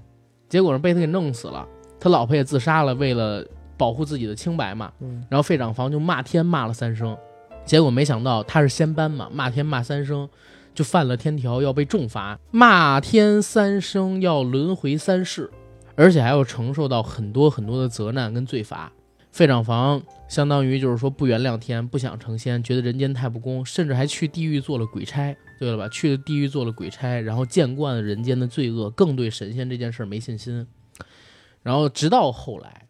结果呢被他给弄死了。他老婆也自杀了，为了保护自己的清白嘛。嗯然后费长房就骂天骂了三声，结果没想到他是仙班嘛，骂天骂三声，就犯了天条，要被重罚，骂天三声要轮回三世，而且还要承受到很多很多的责难跟罪罚。费长房相当于就是说不原谅天，不想成仙，觉得人间太不公，甚至还去地狱做了鬼差，对了吧？去了地狱做了鬼差，然后见惯了人间的罪恶，更对神仙这件事没信心。然后直到后来，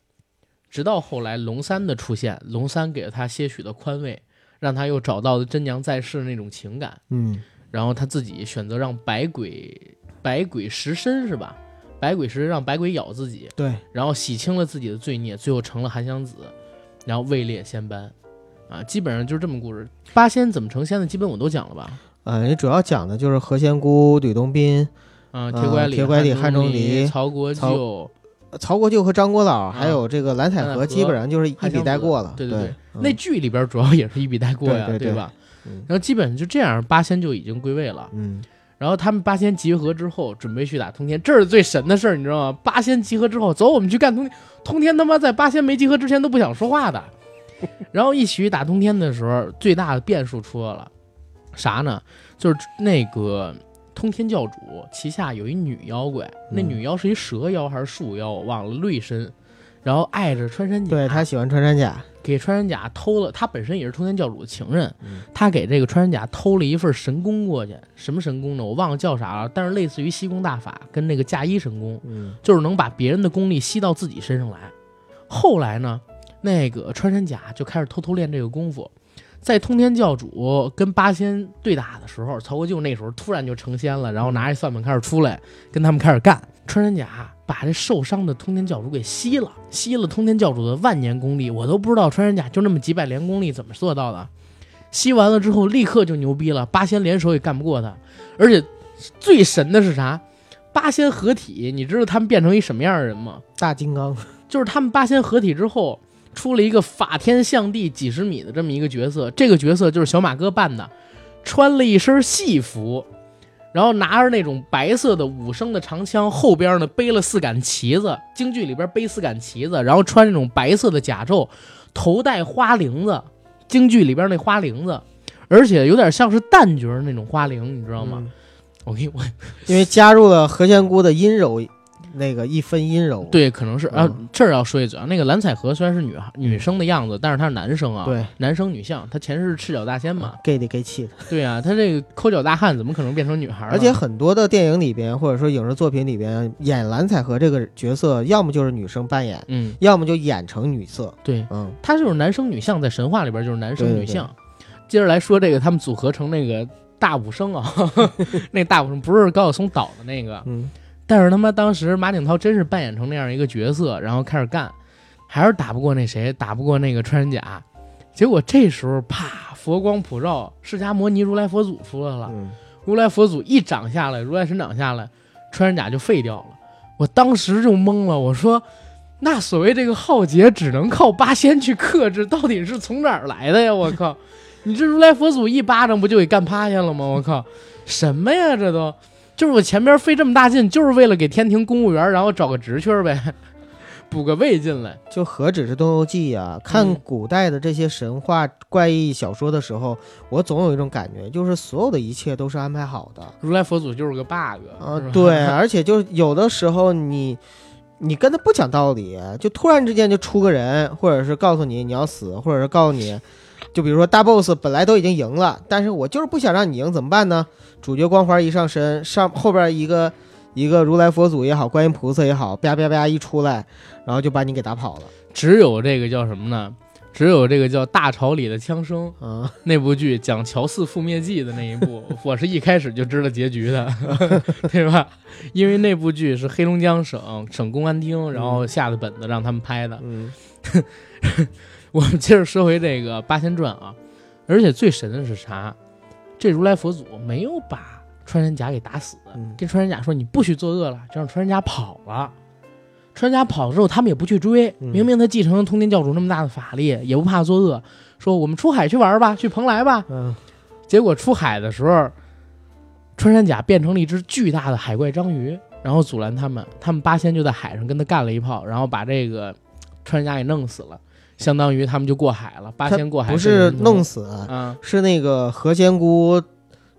直到后来龙三的出现，龙三给了他些许的宽慰，让他又找到了真娘在世的那种情感。嗯然后他自己选择让百鬼百鬼食身是吧？百鬼食身让百鬼咬自己，对，然后洗清了自己的罪孽，最后成了韩湘子，然后位列仙班，啊，基本上就是这么故事。八仙怎么成仙的，基本我都讲了吧？呃，你主要讲的就是何仙姑、吕洞宾、啊，呃铁拐李、铁拐李汉钟离、曹国舅，曹国舅和张国老，啊还有这个蓝采和，基本上就是一笔带过了。对对对，嗯那剧里边主要也是一笔带过呀，对吧？嗯然后基本上就这样，八仙就已经归位了。嗯然后他们八仙集合之后，准备去打通天，这是最神的事儿，你知道吗？八仙集合之后，走，我们去干通天。通天他妈在八仙没集合之前都不想说话的。然后一起去打通天的时候，最大的变数出来了，啥呢？就是那个通天教主旗下有一女妖怪，那嗯女妖是一蛇妖还是树妖，我忘了，绿身，然后爱着穿山甲，对他喜欢穿山甲，给穿山甲偷了，他本身也是通天教主的情人，嗯他给这个穿山甲偷了一份神功过去，什么神功呢？我忘了叫啥了，但是类似于吸功大法，跟那个嫁衣神功，嗯就是能把别人的功力吸到自己身上来。后来呢，那个穿山甲就开始偷偷练这个功夫，在通天教主跟八仙对打的时候，曹国舅那时候突然就成仙了，然后拿着算盘开始出来跟他们开始干。穿山甲把这受伤的通天教主给吸了，吸了通天教主的万年功力，我都不知道穿山甲就那么几百连功力怎么做到的。吸完了之后，立刻就牛逼了，八仙联手也干不过他。而且最神的是啥？八仙合体，你知道他们变成一什么样的人吗？大金刚，就是他们八仙合体之后，出了一个法天象地几十米的这么一个角色，这个角色就是小马哥扮的，穿了一身戏服，然后拿着那种白色的五升的长枪，后边呢背了四杆旗子，京剧里边背四杆旗子，然后穿那种白色的甲胄，头戴花翎子，京剧里边那花翎子，而且有点像是旦角那种花翎，你知道吗？嗯我给你我因为加入了何仙姑的阴柔，那个一分阴柔。对，可能是啊嗯，这儿要说一嘴啊，那个蓝采和虽然是女孩女生的样子，但是她是男生啊，对，男生女相，他前世是赤脚大仙嘛，gay 里 gay 气的。对啊，他这个抠脚大汉怎么可能变成女孩儿？而且很多的电影里边，或者说影视作品里边，演蓝采和这个角色，要么就是女生扮演，嗯，要么就演成女色。对，嗯他就是男生女相，在神话里边就是男生女相。接着来说这个，他们组合成那个大武生啊，那大武生不是高晓松导的那个，嗯，但是他妈当时马景涛真是扮演成那样一个角色，然后开始干，还是打不过那谁，打不过那个穿山甲。结果这时候啪，佛光普照，释迦摩尼如来佛祖出来了。嗯如来佛祖一掌下来，如来神掌下来，穿山甲就废掉了。我当时就懵了，我说，那所谓这个浩劫只能靠八仙去克制，到底是从哪儿来的呀？我靠，你这如来佛祖一巴掌不就给干趴下了吗？我靠，什么呀？这都就是我前边费这么大劲，就是为了给天庭公务员，然后找个职缺呗，补个位进来。就何止是《东游记》啊？看嗯古代的这些神话怪异小说的时候，我总有一种感觉，就是所有的一切都是安排好的。如来佛祖就是个 bug 啊，对，而且就有的时候你你跟他不讲道理，就突然之间就出个人，或者是告诉你你要死，或者是告诉你，就比如说大 boss 本来都已经赢了，但是我就是不想让你赢，怎么办呢？主角光环一上身，上后边一个一个如来佛祖也好，观音菩萨也好，叭叭叭一出来，然后就把你给打跑了。只有这个叫什么呢？只有这个叫《大潮里的枪声》啊，那部剧讲乔四覆灭记的那一部，我是一开始就知道结局的，对吧？因为那部剧是黑龙江省省公安厅然后下的本子让他们拍的。嗯 我们接着说回这个《八仙传》啊，而且最神的是啥？这如来佛祖没有把穿山甲给打死，嗯跟穿山甲说你不许作恶了，就让穿山甲跑了。穿山甲跑了之后，他们也不去追，嗯明明他继承了通天教主那么大的法力，也不怕作恶，说我们出海去玩吧，去蓬莱吧。嗯结果出海的时候，穿山甲变成了一只巨大的海怪章鱼，然后阻拦他们。他们八仙就在海上跟他干了一炮，然后把这个穿山甲给弄死了，相当于他们就过海了。八仙过海不是弄死是那个何仙姑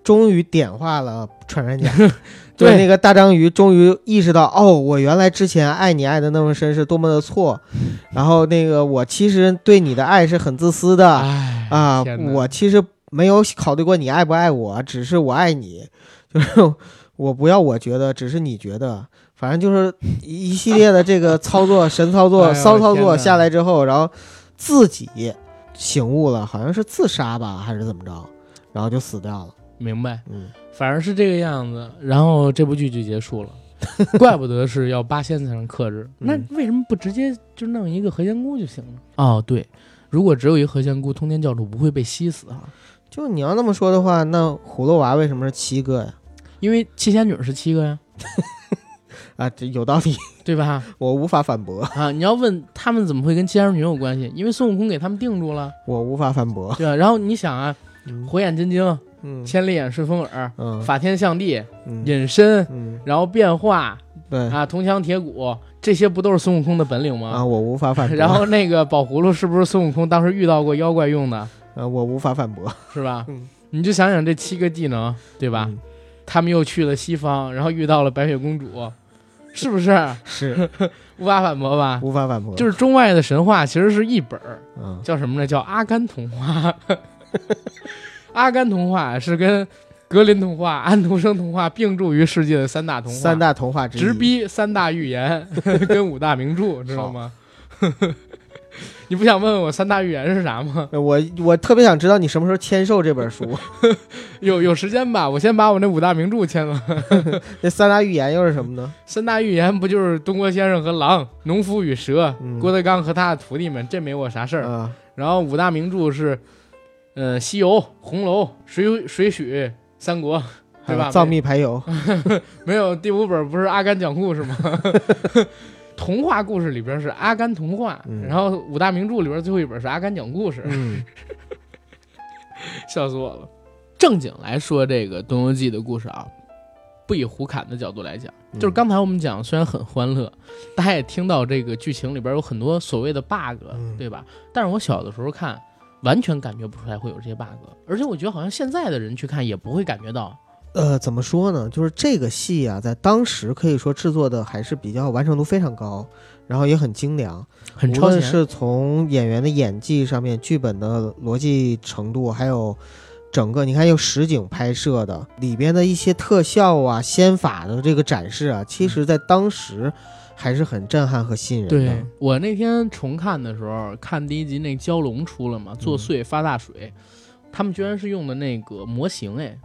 终于点化了穿山甲，对。对。那个大章鱼终于意识到，哦，我原来之前爱你爱的那么深是多么的错，然后那个我其实对你的爱是很自私的。哎啊我其实没有考虑过你爱不爱我，只是我爱你，就是我不要我觉得，只是你觉得。反正就是一一系列的这个操作，神操作、哎骚操作下来之后，然后自己醒悟了，好像是自杀吧，还是怎么着，然后就死掉了。明白，嗯，反正是这个样子。然后这部剧就结束了，怪不得是要八仙才能克制。那嗯为什么不直接就弄一个何仙姑就行了？哦，对，如果只有一个何仙姑，通天教主不会被吸死啊。就你要那么说的话，那葫芦娃为什么是七个呀？因为七仙女是七个呀，啊，这有道理，对吧？我无法反驳，啊，你要问他们怎么会跟七仙女有关系？因为孙悟空给他们定住了，我无法反驳。对啊？然后你想啊，嗯火眼金睛、嗯千里眼、顺风耳、嗯法天象地、嗯隐身，嗯，然后变化对啊，铜墙铁骨，这些不都是孙悟空的本领吗啊，我无法反驳。然后那个宝葫芦是不是孙悟空当时遇到过妖怪用的，啊，我无法反驳，是吧？嗯你就想想这七个技能，对吧？嗯他们又去了西方，然后遇到了白雪公主，是不是？是 无法反驳吧？无法反驳，就是中外的神话其实是一本儿，嗯叫什么呢？叫《阿甘童话》。阿甘童话是跟格林童话、安徒生童话并注于世界的三大童话，三大童话之直逼三大寓言 跟五大名著，知道吗？你不想问问我三大预言是啥吗？呃 我我特别想知道你什么时候签售这本书。有有时间吧，我先把我那五大名著签了。那三大预言又是什么呢？三大预言不就是东郭先生和狼、农夫与蛇、嗯郭德纲和他的徒弟们？这没我啥事儿。啊，然后五大名著是，呃，《西游》《红楼》《水水浒》《三国》，对吧？藏秘排油，没有第五本不是阿甘讲故事吗？童话故事里边是阿甘童话，嗯然后五大名著里边最后一本是阿甘讲故事，嗯 笑死我了。正经来说，这个《东游记》的故事啊，不以胡侃的角度来讲，就是刚才我们讲，虽然很欢乐，大家也听到这个剧情里边有很多所谓的 bug，、嗯对吧？但是我小的时候看，完全感觉不出来会有这些 bug，而且我觉得好像现在的人去看也不会感觉到。呃，怎么说呢？就是这个戏啊，在当时可以说制作的还是比较完成度非常高，然后也很精良，无很超前，论是从演员的演技上面、剧本的逻辑程度，还有整个你看有实景拍摄的里边的一些特效啊、仙法的这个展示啊，其实在当时还是很震撼和吸引人的。对我那天重看的时候，看第一集那蛟龙出了嘛，作祟发大水，他们居然是用的那个模型哎，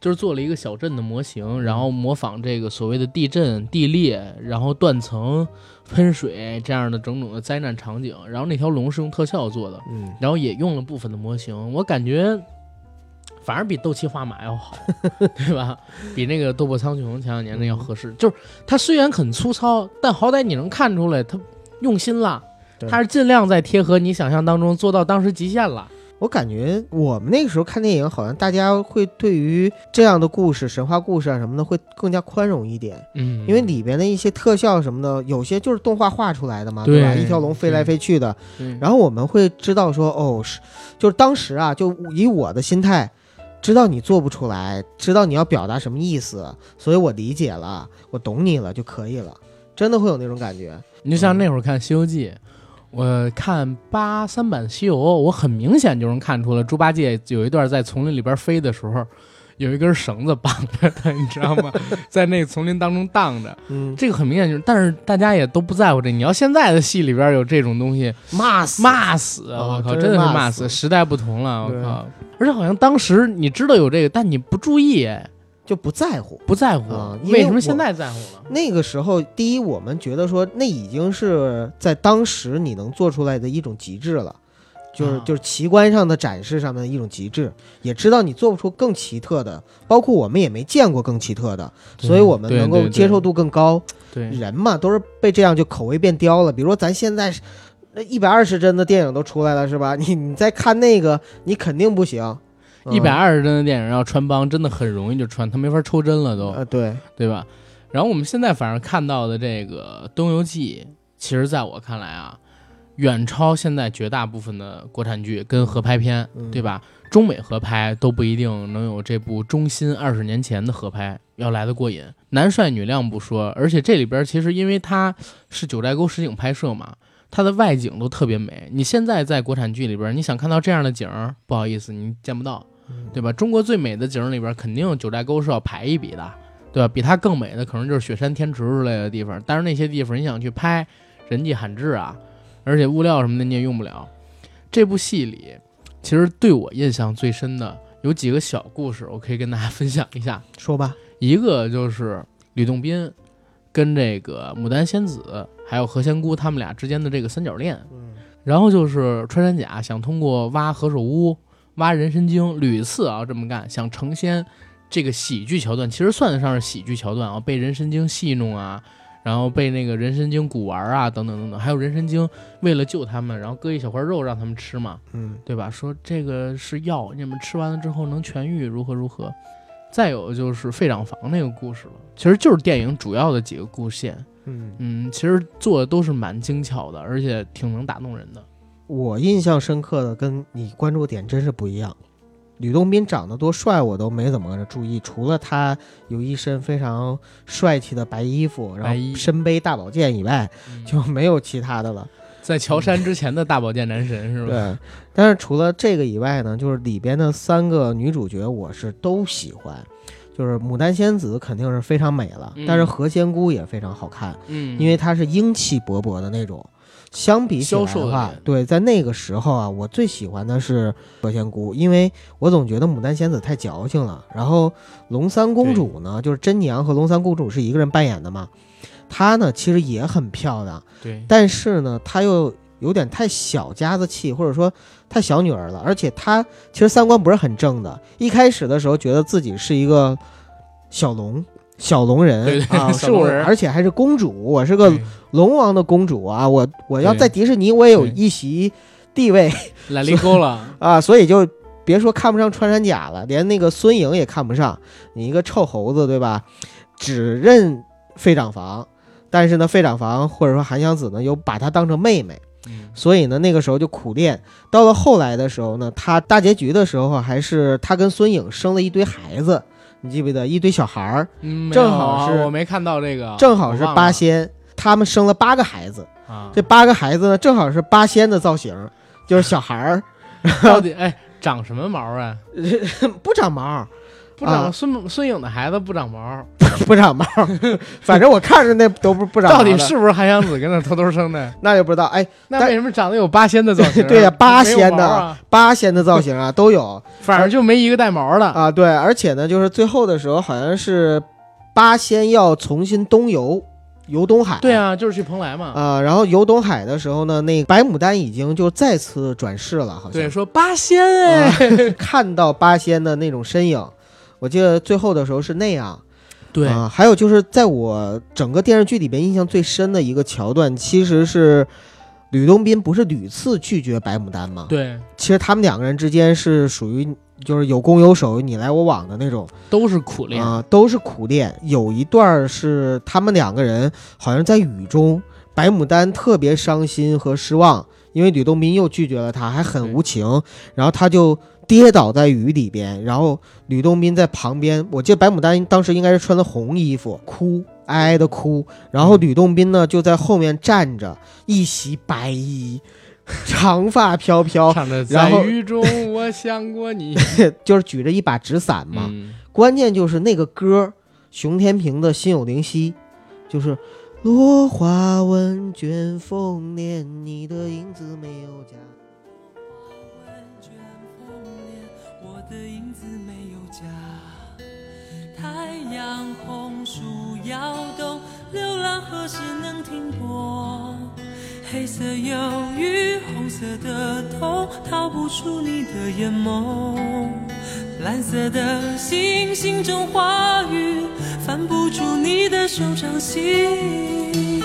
就是做了一个小镇的模型，然后模仿这个所谓的地震、地裂，然后断层、喷水这样的种种的灾难场景，然后那条龙是用特效做的，嗯，然后也用了部分的模型，我感觉。反而比斗气画马要好，对吧？比那个斗破苍穹前两年那要合适。就是它虽然很粗糙，但好歹你能看出来它用心了，它是尽量在贴合你想象当中做到当时极限了。我感觉我们那个时候看电影，好像大家会对于这样的故事、神话故事啊什么的，会更加宽容一点，嗯。因为里边的一些特效什么的，有些就是动画画出来的嘛，对吧？一条龙飞来飞去的，然然后我们会知道说，哦，是，就是当时啊，就以我的心态，知道你做不出来，知道你要表达什么意思，所以我理解了，我懂你了就可以了，真的会有那种感觉。你就像那会儿看《西游记》，我看八三版《西游》，我很明显就能看出来，猪八戒有一段在丛林里边飞的时候，有一根绳子绑着他，你知道吗？在那个丛林当中荡着，嗯，这个很明显就是，但是大家也都不在乎这。你要现在的戏里边有这种东西，骂死骂死！啊我靠，真的是骂骂死！时代不同了，我靠！而且好像当时你知道有这个，但你不注意，哎就不在乎。不在乎啊。因为为什么现在在乎了？那个时候，第一，我们觉得说那已经是在当时你能做出来的一种极致了，就是啊就是奇观上的展示上面的一种极致，也知道你做不出更奇特的，包括我们也没见过更奇特的，所以我们能够接受度更高。对，人嘛，都是被这样就口味变刁了。比如说咱现在那一百二十帧的电影都出来了，是吧？你你再看那个，你肯定不行。嗯一百二十帧的电影要穿帮，真的很容易就穿，它没法抽帧了都，呃，对，对吧？然后我们现在反正看到的这个《东游记》，其实在我看来啊，远超现在绝大部分的国产剧跟合拍片，嗯对吧？中美合拍都不一定能有这部中新二十年前的合拍要来的过瘾。男帅女靓不说，而且这里边其实因为它是九寨沟实景拍摄嘛，它的外景都特别美。你现在在国产剧里边，你想看到这样的景儿，不好意思，你见不到。对吧？中国最美的景儿里边，肯定九寨沟是要排一比的，对吧？比它更美的可能就是雪山天池之类的地方，但是那些地方你想去拍，人迹罕至啊，而且物料什么的你也用不了。这部戏里，其实对我印象最深的有几个小故事，我可以跟大家 分享一下。说吧，一个就是吕洞宾跟这个牡丹仙子还有何仙姑他们俩之间的这个三角恋，嗯然后就是穿山甲想通过挖何首乌、挖人参精，屡次啊这么干，想成仙这个喜剧桥段，其实算得上是喜剧桥段啊，被人参精戏弄啊，然后被那个人参精蛊玩啊，等等等等，还有人参精为了救他们，然后割一小块肉让他们吃嘛，嗯对吧？说这个是药，你们吃完了之后能痊愈，如何如何。再有就是费长房那个故事了，其实就是电影主要的几个故事线，嗯，嗯，其实做的都是蛮精巧的，而且挺能打动人的。我印象深刻的跟你关注点真是不一样。吕洞宾长得多帅，我都没怎么注意，除了他有一身非常帅气的白衣服，然后身背大宝剑以外，就没有其他的了。在乔杉之前的大宝剑男神是吧？对，但是除了这个以外呢，就是里边的三个女主角，我是都喜欢。就是牡丹仙子肯定是非常美了，嗯但是何仙姑也非常好看，嗯，因为她是英气勃勃的那种。相比起来的话的，对，在那个时候啊，我最喜欢的是何仙姑，因为我总觉得牡丹仙子太矫情了。然后龙三公主呢，就是真娘和龙三公主是一个人扮演的嘛，她呢其实也很漂亮，对，但是呢，她又有点太小家子气，或者说太小女儿了。而且她其实三观不是很正的，一开始的时候觉得自己是一个小龙。小龙人对对啊，是我，而且还是公主，我是个龙王的公主啊，我我要在迪士尼我也有一席地位。来离沟了，啊，所以就别说看不上穿山甲了，连那个孙颖也看不上，你一个臭猴子对吧？只认费长房，但是呢，费长房或者说韩湘子呢，又把她当成妹妹，嗯，所以呢，那个时候就苦练。到了后来的时候呢，他大结局的时候还是他跟孙颖生了一堆孩子，你记不记得一堆小孩儿？嗯正好是我没看到这个，正好是八仙，他们生了八个孩子。啊，这八个孩子呢，正好是八仙的造型，就是小孩儿 到底哎长什么毛啊？不长毛，不长啊孙孙颖的孩子不长毛，不长毛，反正我看着那都不不长毛。到底是不是韩湘子跟那偷偷生的？那就不知道。哎，那为什么长得有八仙的造型啊？对呀八仙的啊，八仙的造型啊都有反正就没一个带毛的。啊。对，而且呢，就是最后的时候好像是八仙要重新东游，游东海。对。啊，就是去蓬莱嘛。啊，然后游东海的时候呢，那白牡丹已经就再次转世了，好像对，说八仙哎，看到八仙的那种身影。我记得最后的时候是那样，对啊，还有就是在我整个电视剧里边印象最深的一个桥段，其实是吕洞宾不是屡次拒绝白牡丹吗？，对，其实他们两个人之间是属于就是有攻有守、你来我往的那种都是苦练。啊、都是苦练。有一段是他们两个人好像在雨中，白牡丹特别伤心和失望，因为吕洞宾又拒绝了她，还很无情，然后他就。跌倒在雨里边，然后吕洞宾在旁边。我记得白牡丹当时应该是穿的红衣服，哭，哀哀的哭。然后吕洞宾呢就在后面站着，一袭白衣，长发飘飘，然后在雨中，我想过你。就是举着一把纸伞嘛。嗯，关键就是那个歌，熊天平的《心有灵犀》，就是落花问卷风帘，你的影子没有家。杨红，树摇动，流浪何时能停泊？黑色忧郁，红色的痛，逃不出你的眼眸。蓝色的星星中话语，翻不出你的手掌心。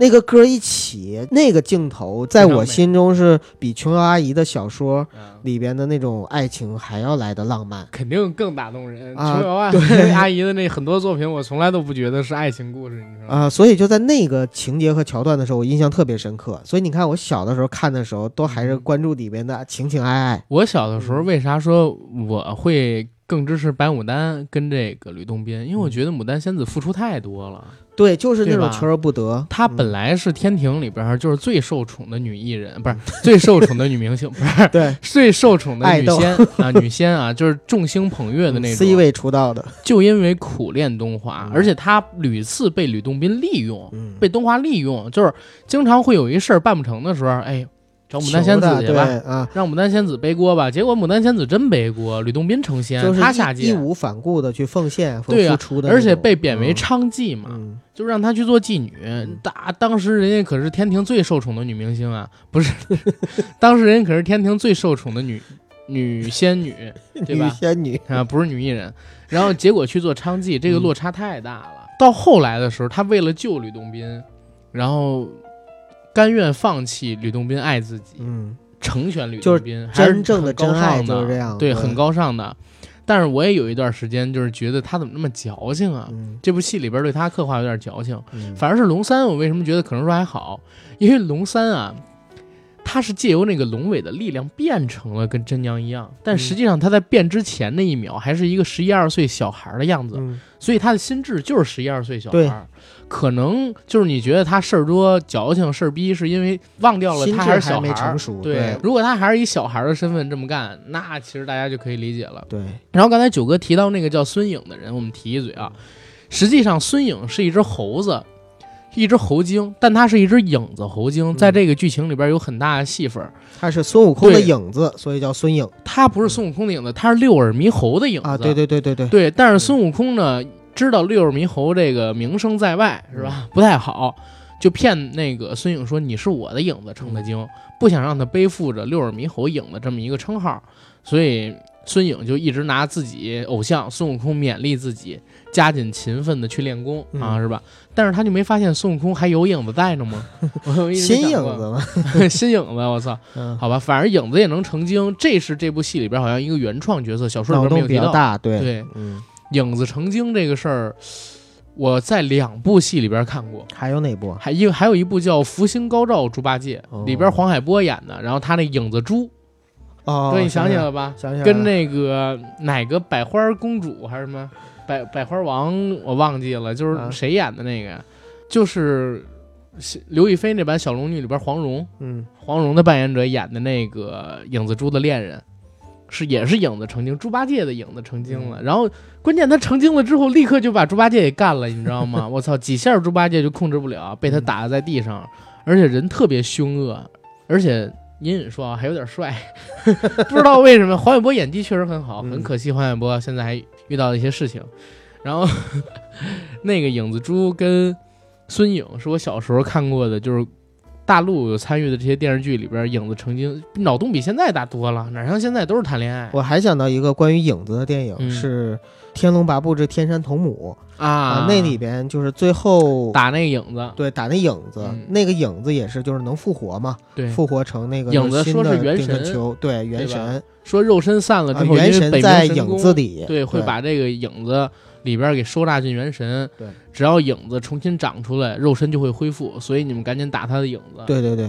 那个歌一起，那个镜头，在我心中是比琼瑶阿姨的小说啊里边的那种爱情还要来的浪漫。肯定更打动人。啊琼瑶啊，阿姨的那很多作品，我从来都不觉得是爱情故事，你知道吗？啊、所以就在那个情节和桥段的时候，我印象特别深刻。所以你看，我小的时候看的时候，都还是关注里边的情情爱爱。我小的嗯时候为啥说我会更支持白牡丹跟这个吕洞宾？因为我觉得牡丹仙子付出太多了。对，就是那种求而不得。她嗯本来是天庭里边儿就是最受宠的女艺人，不是最受宠的女明星，不是对最受宠的女仙啊，女仙啊，就是众星捧月的那种。C 位出道的，就因为苦练东华，嗯而且她屡次被吕洞宾利用，嗯，被东华利用，就是经常会有一事儿办不成的时候，哎，找牡丹仙子去吧，啊，让牡丹仙子背锅吧。结果牡丹仙子真背锅，吕洞宾成仙，就是义他下界，义无反顾的去奉献和对呀付出的那种，而且被贬为嗯娼妓嘛，嗯就让他去做妓女。大当时人家可是天庭最受宠的女明星啊，不是，当时人家可是天庭最受宠的女女仙女，对女吧？仙女，啊，不是女艺人。然后结果去做娼妓，嗯这个落差太大了。到后来的时候，他为了救吕洞宾，然后甘愿放弃吕洞宾爱自己，嗯，成全吕洞宾，还是真正的高真爱尚的就是这样对，很高尚的。但是我也有一段时间就是觉得他怎么那么矫情啊？嗯这部戏里边对他刻画有点矫情，嗯，反而是龙三，我为什么觉得可能说还好？因为龙三啊，他是借由那个龙尾的力量变成了跟真娘一样，但嗯实际上他在变之前那一秒还是一个十一二岁小孩的样子，嗯所以他的心智就是十一二岁小对孩。可能就是你觉得他事儿多、矫情、事儿逼，是因为忘掉了他还是小孩儿成熟对对，如果他还是以小孩儿的身份这么干，那其实大家就可以理解了。对，然后刚才九哥提到那个叫孙颖的人，我们提一嘴啊，实际上孙颖是一只猴子，一只猴精，但它是一只影子猴精，在这个剧情里边有很大的戏份儿。他是孙悟空的影子，所以叫孙影它不是孙悟空的影子，它是六耳猕猴的影子。啊，对对对对对，对，但是孙悟空呢，知道六耳猕猴这个名声在外是吧，不太好，就骗那个孙颖说你是我的影子成的精，不想让他背负着六耳猕猴影子这么一个称号，所以孙颖就一直拿自己偶像孙悟空勉励自己，加紧勤奋的去练功啊，嗯。是吧？但是他就没发现孙悟空还有影子在呢吗？我一直新影子吗，新影子，我操！嗯，好吧，反正影子也能成精，这是这部戏里边好像一个原创角色，小说里边没有提到。洞比较大，对。对，嗯，影子成精这个事儿，我在两部戏里边看过，还有哪部？还一还有一部叫《福星高照猪八戒》，哦。里边黄海波演的，然后他那影子猪，哦，对，你想起来来了吧？想起来了，跟那个哪个百花公主还是什么？百百花王，我忘记了，就是啊。谁演的那个，就是刘亦菲那版小龙女里边黄蓉，嗯。黄蓉的扮演者演的那个影子猪的恋人，是也是影子成精，猪八戒的影子成精嗯了。然后关键他成精了之后，立刻就把猪八戒给干了，你知道吗？我操，几下猪八戒就控制不了，被他打在地上，而且人特别凶恶，而且隐隐说啊还有点帅，不知道为什么黄海波演技确实很好，嗯很可惜黄海波现在还遇到了一些事情。然后 那个影子猪跟孙颖是我小时候看过的，就是大陆有参与的这些电视剧里边，影子成精，脑洞比现在大多了，哪像现在都是谈恋爱。我还想到一个关于影子的电影，嗯。是《天龙八部之天山童母》啊。那里边就是最后打那个影子，对打那影子嗯，那个影子也是就是能复活嘛，对，复活成那个影子说是元神球，对元神，说肉身散了之啊后，元神在影子里，对，会把这个影子里边给收纳进元神。对，只要影子重新长出来，肉身就会恢复。所以你们赶紧打他的影子。，对对对，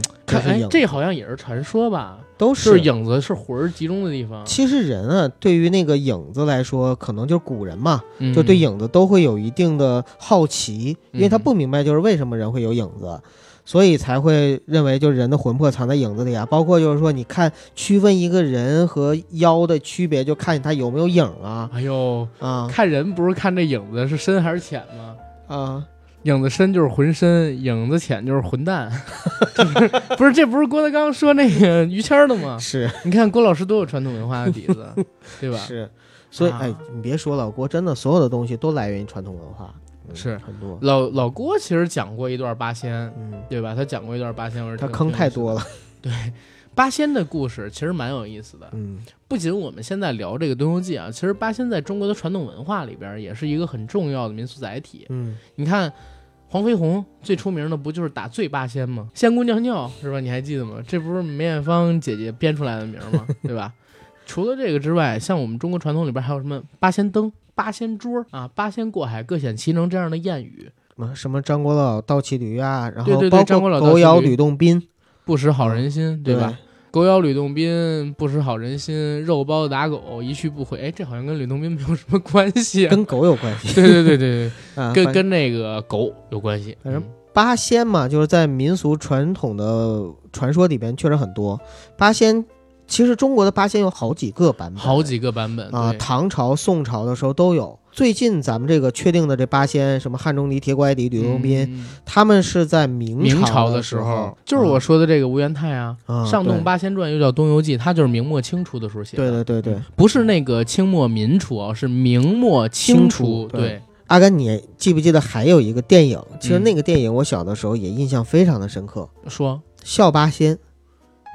这好像也是传说吧？都就是影子是魂儿集中的地方，其实人啊，对于那个影子来说，可能就是古人嘛，嗯就对影子都会有一定的好奇，因为他嗯不明白就是为什么人会有影子，所以才会认为就是人的魂魄藏在影子里啊。包括就是说，你看区分一个人和妖的区别，就看他有没有影啊哎呦，啊看人不是看这影子是深还是浅吗？啊！影子深就是浑身，影子浅就是混蛋，就 是不是？这不是郭德纲说那个于谦儿的吗？是你看郭老师多有传统文化的底子，对吧？是，所以啊哎，你别说老郭，真的所有的东西都来源于传统文化，嗯是很多，老老郭其实讲过一段八仙，嗯，对吧？他讲过一段八仙，他坑太多。了，对，八仙的故事其实蛮有意思的。嗯不仅我们现在聊这个《东游记》啊，其实八仙在中国的传统文化里边也是一个很重要的民俗载体。嗯你看，黄飞鸿最出名的不就是打醉八仙吗？仙姑尿尿是吧？你还记得吗？这不是梅艳芳姐姐编出来的名吗？对吧？除了这个之外，像我们中国传统里边还有什么八仙灯、八仙桌啊、八仙过海，各显其能这样的谚语。什么什么张国老倒骑驴啊，然对对对后包张国老括狗咬吕洞宾，不识好人心，对吧？？狗咬吕洞宾，不识好人心，肉包子打狗，一去不回。哎，这好像跟吕洞宾没有什么关系啊。跟狗有关系 对对对对啊，对，跟跟那个狗有关系。反正嗯八仙嘛，就是在民俗传统的传说里边确实很多。八仙其实中国的八仙有好几个版本，好几个版本啊，对。唐朝、宋朝的时候都有。最近咱们这个确定的这八仙，什么汉钟离、铁拐李、吕洞宾，嗯。他们是在明明朝的时候，就是我说的这个吴元泰啊，嗯上洞八仙传》又叫《东游记》，他就是明末清初的时候写的。对对对对，不是那个清末民初啊，是明末清初。初对。对，阿甘，你记不记得还有一个电影？其实嗯。那个电影我小的时候也印象非常的深刻，说笑八仙》。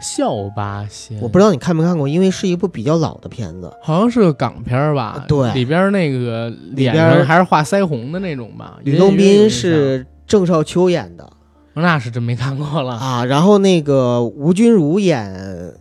笑八仙，我不知道你看没看过，因为是一部比较老的片子。好像是个港片儿吧？对里边那个脸上还是画腮红的那种吧？吕洞宾是郑少秋演的，那是真没看过了。啊，然后那个吴君如演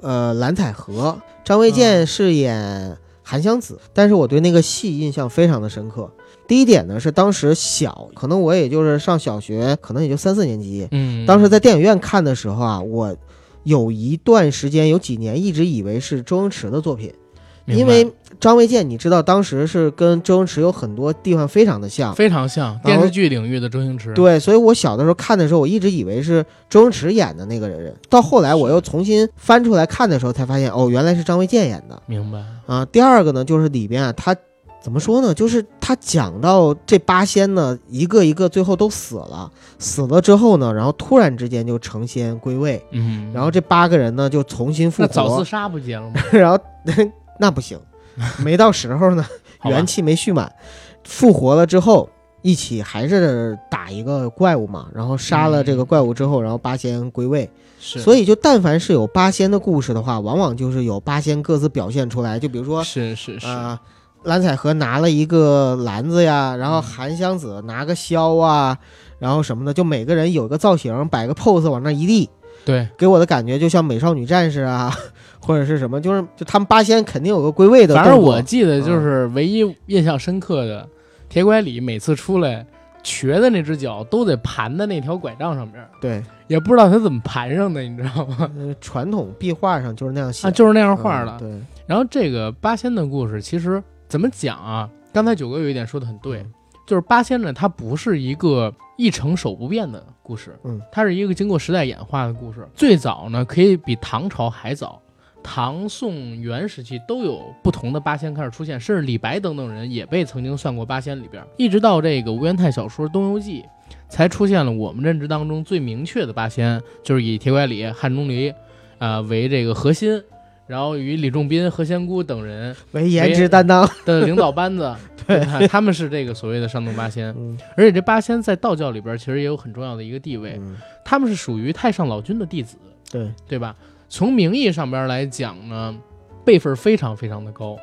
呃蓝采和，张卫健饰演韩湘子。但是我对那个戏印象非常的深刻。第一点呢是当时小，可能我也就是上小学，可能也就三四年级。嗯，当时在电影院看的时候啊，我有一段时间有几年一直以为是周星驰的作品，因为张卫健你知道当时是跟周星驰有很多地方非常的像。非常像电视剧领域的周星驰。，对，所以我小的时候看的时候，我一直以为是周星驰演的那个人，到后来我又重新翻出来看的时候，才发现哦，原来是张卫健演的明白。啊。第二个呢，就是里边啊，他怎么说呢？就是他讲到这八仙呢，一个一个最后都死了，死了之后呢，然后突然之间就成仙归位，嗯，然后这八个人呢就重新复活那早自，杀不结了吗？然后那不行，没到时候呢，元气没蓄满，复活了之后。一起还是打一个怪物嘛，然后杀了这个怪物之后，然后八仙归位。是，所以就但凡是有八仙的故事的话，往往就是有八仙各自表现出来。就比如说，是是是，啊、蓝采和拿了一个篮子呀，然后韩湘子拿个箫啊，然后什么的，就每个人有个造型，摆个 pose 往那一立，对，给我的感觉就像美少女战士啊，或者是什么，就是就他们八仙肯定有个归位的。反正我记得就是唯一印象深刻的，铁拐李每次出来瘸的那只脚都得盘在那条拐杖上面，对，也不知道他怎么盘上的，你知道吗？呃传统壁画上就是那样写。就是那样画的。嗯对，然后这个八仙的故事其实怎么讲啊？刚才九哥有一点说的很对，就是八仙呢，它不是一个一成守不变的故事，嗯，它是一个经过时代演化的故事。最早呢，可以比唐朝还早。唐宋元时期都有不同的八仙开始出现，甚至李白等等人也被曾经算过八仙里边。一直到这个吴元泰小说《东游记》，才出现了我们认知当中最明确的八仙，就是以铁拐李、汉钟离，啊、为这个核心，然后与李仲斌、何仙姑等人为颜值担当。的领导班子，对？他们是这个所谓的山东八仙，嗯，而且这八仙在道教里边其实也有很重要的一个地位，嗯他们是属于太上老君的弟子，对，对吧？从名义上边来讲呢，辈分非常非常的高。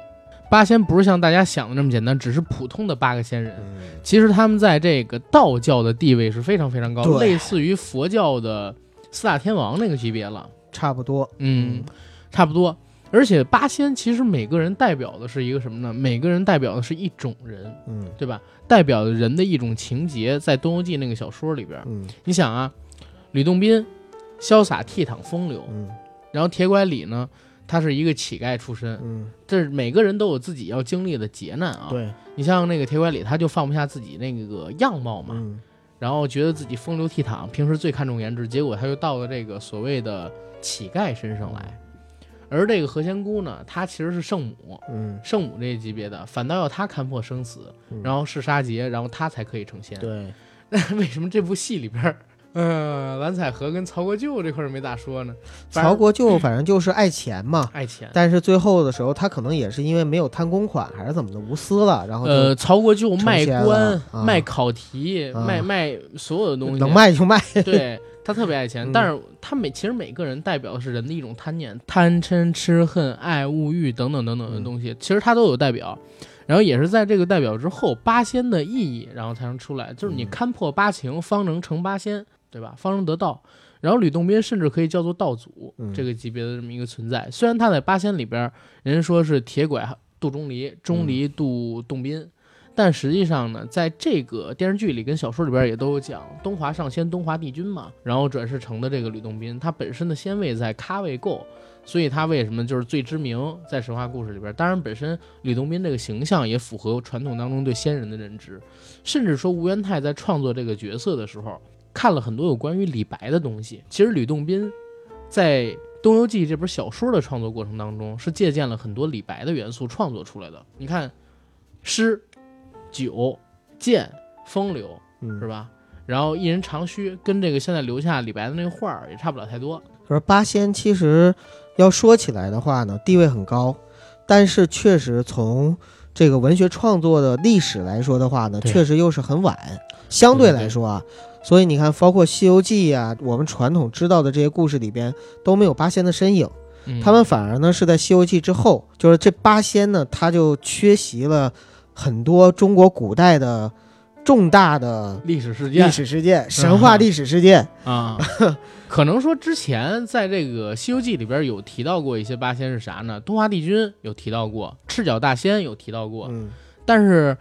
八仙不是像大家想的那么简单，只是普通的八个仙人。嗯其实他们在这个道教的地位是非常非常高，对类似于佛教的四大天王那个级别了。差不多。嗯，差不多。而且八仙其实每个人代表的是一个什么呢？每个人代表的是一种人，嗯对吧？代表的人的一种情节，在《东游记》那个小说里边，嗯你想啊，吕洞宾潇洒倜傥风流，嗯然后铁拐李呢，他是一个乞丐出身，嗯，这是每个人都有自己要经历的劫难啊。对，你像那个铁拐李，他就放不下自己那个样貌嘛，嗯然后觉得自己风流倜傥，平时最看重颜值，结果他就到了这个所谓的乞丐身上来。而这个何仙姑呢，她其实是圣母，嗯，圣母这一级别的，反倒要她看破生死，嗯然后是杀劫，然后她才可以成仙。对，那为什么这部戏里边嗯，呃，蓝采和跟曹国舅这块没咋说呢？曹国舅反正就是爱钱嘛。爱钱。但是最后的时候，他可能也是因为没有贪公款，还是怎么的无私了，然后呃，曹国舅卖官、卖考题、啊卖卖所有的东西，能卖就卖。对 他特别爱钱，嗯但是他每其实每个人代表的是人的一种贪念、贪嗔痴恨爱物欲等等等等的嗯东西，其实他都有代表。然后也是在这个代表之后，八仙的意义，然后才能出来，就是你嗯看破八情，方能成八仙，对吧？方能得道。然后吕洞宾甚至可以叫做道祖、嗯这个级别的这么一个存在。虽然他在八仙里边，人家说是铁拐杜钟离，钟离杜洞宾，但实际上呢，在这个电视剧里跟小说里边也都有讲，东华上仙，东华帝君嘛，然后转世成的这个吕洞宾，他本身的仙位在咖位够，所以他为什么就是最知名？在神话故事里边，当然本身吕洞宾这个形象也符合传统当中对仙人的认知，甚至说吴元泰在创作这个角色的时候，看了很多有关于李白的东西。其实吕洞宾在东游记》这本小说的创作过程当中，是借鉴了很多李白的元素创作出来的。你看，诗、酒、剑、风流，嗯是吧？然后一人长须，跟这个现在留下李白的那个画儿也差不了太多。可是八仙其实要说起来的话呢，地位很高，但是确实从这个文学创作的历史来说的话呢，对确实又是很晚，相对来说啊。所以你看，包括《西游记》呀，我们传统知道的这些故事里边都没有八仙的身影，嗯、他们反而呢是在《西游记》之后，就是这八仙呢，他就缺席了很多中国古代的重大的历史事件。历史事件、神话历史事件。啊，可能说之前在这个《西游记》里边有提到过一些八仙是啥呢？东华帝君有提到过，赤脚大仙有提到过，嗯，但是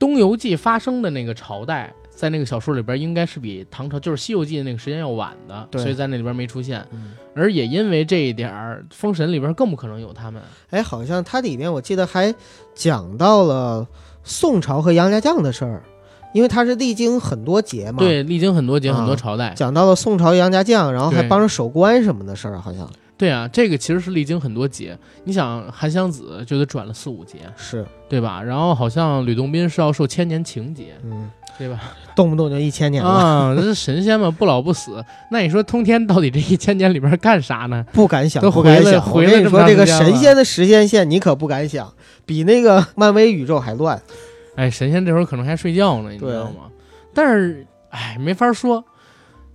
东游记发生的那个朝代，在那个小说里边应该是比唐朝就是《西游记》的那个时间要晚的，所以在那里边没出现。嗯而也因为这一点儿，《封神》里边更不可能有他们。哎，好像它里面我记得还讲到了宋朝和杨家将的事儿，因为它是历经很多劫嘛。，对，历经很多劫、啊很多朝代。讲到了宋朝杨家将，然后还帮着守关什么的事儿，好像对啊，这个其实是历经很多劫。你想，韩湘子就得转了四五节，是，对吧？然后好像吕洞宾是要受千年情劫，嗯，对吧？动不动就一千年了，啊，这是神仙嘛，不老不死。那你说通天到底这一千年里边干啥呢？不敢想，都不敢想。回来回我跟你说，了这么这个神仙的时间线你可不敢想，比那个漫威宇宙还乱。哎，神仙这会儿可能还睡觉呢，你知道吗？但是，哎，没法说。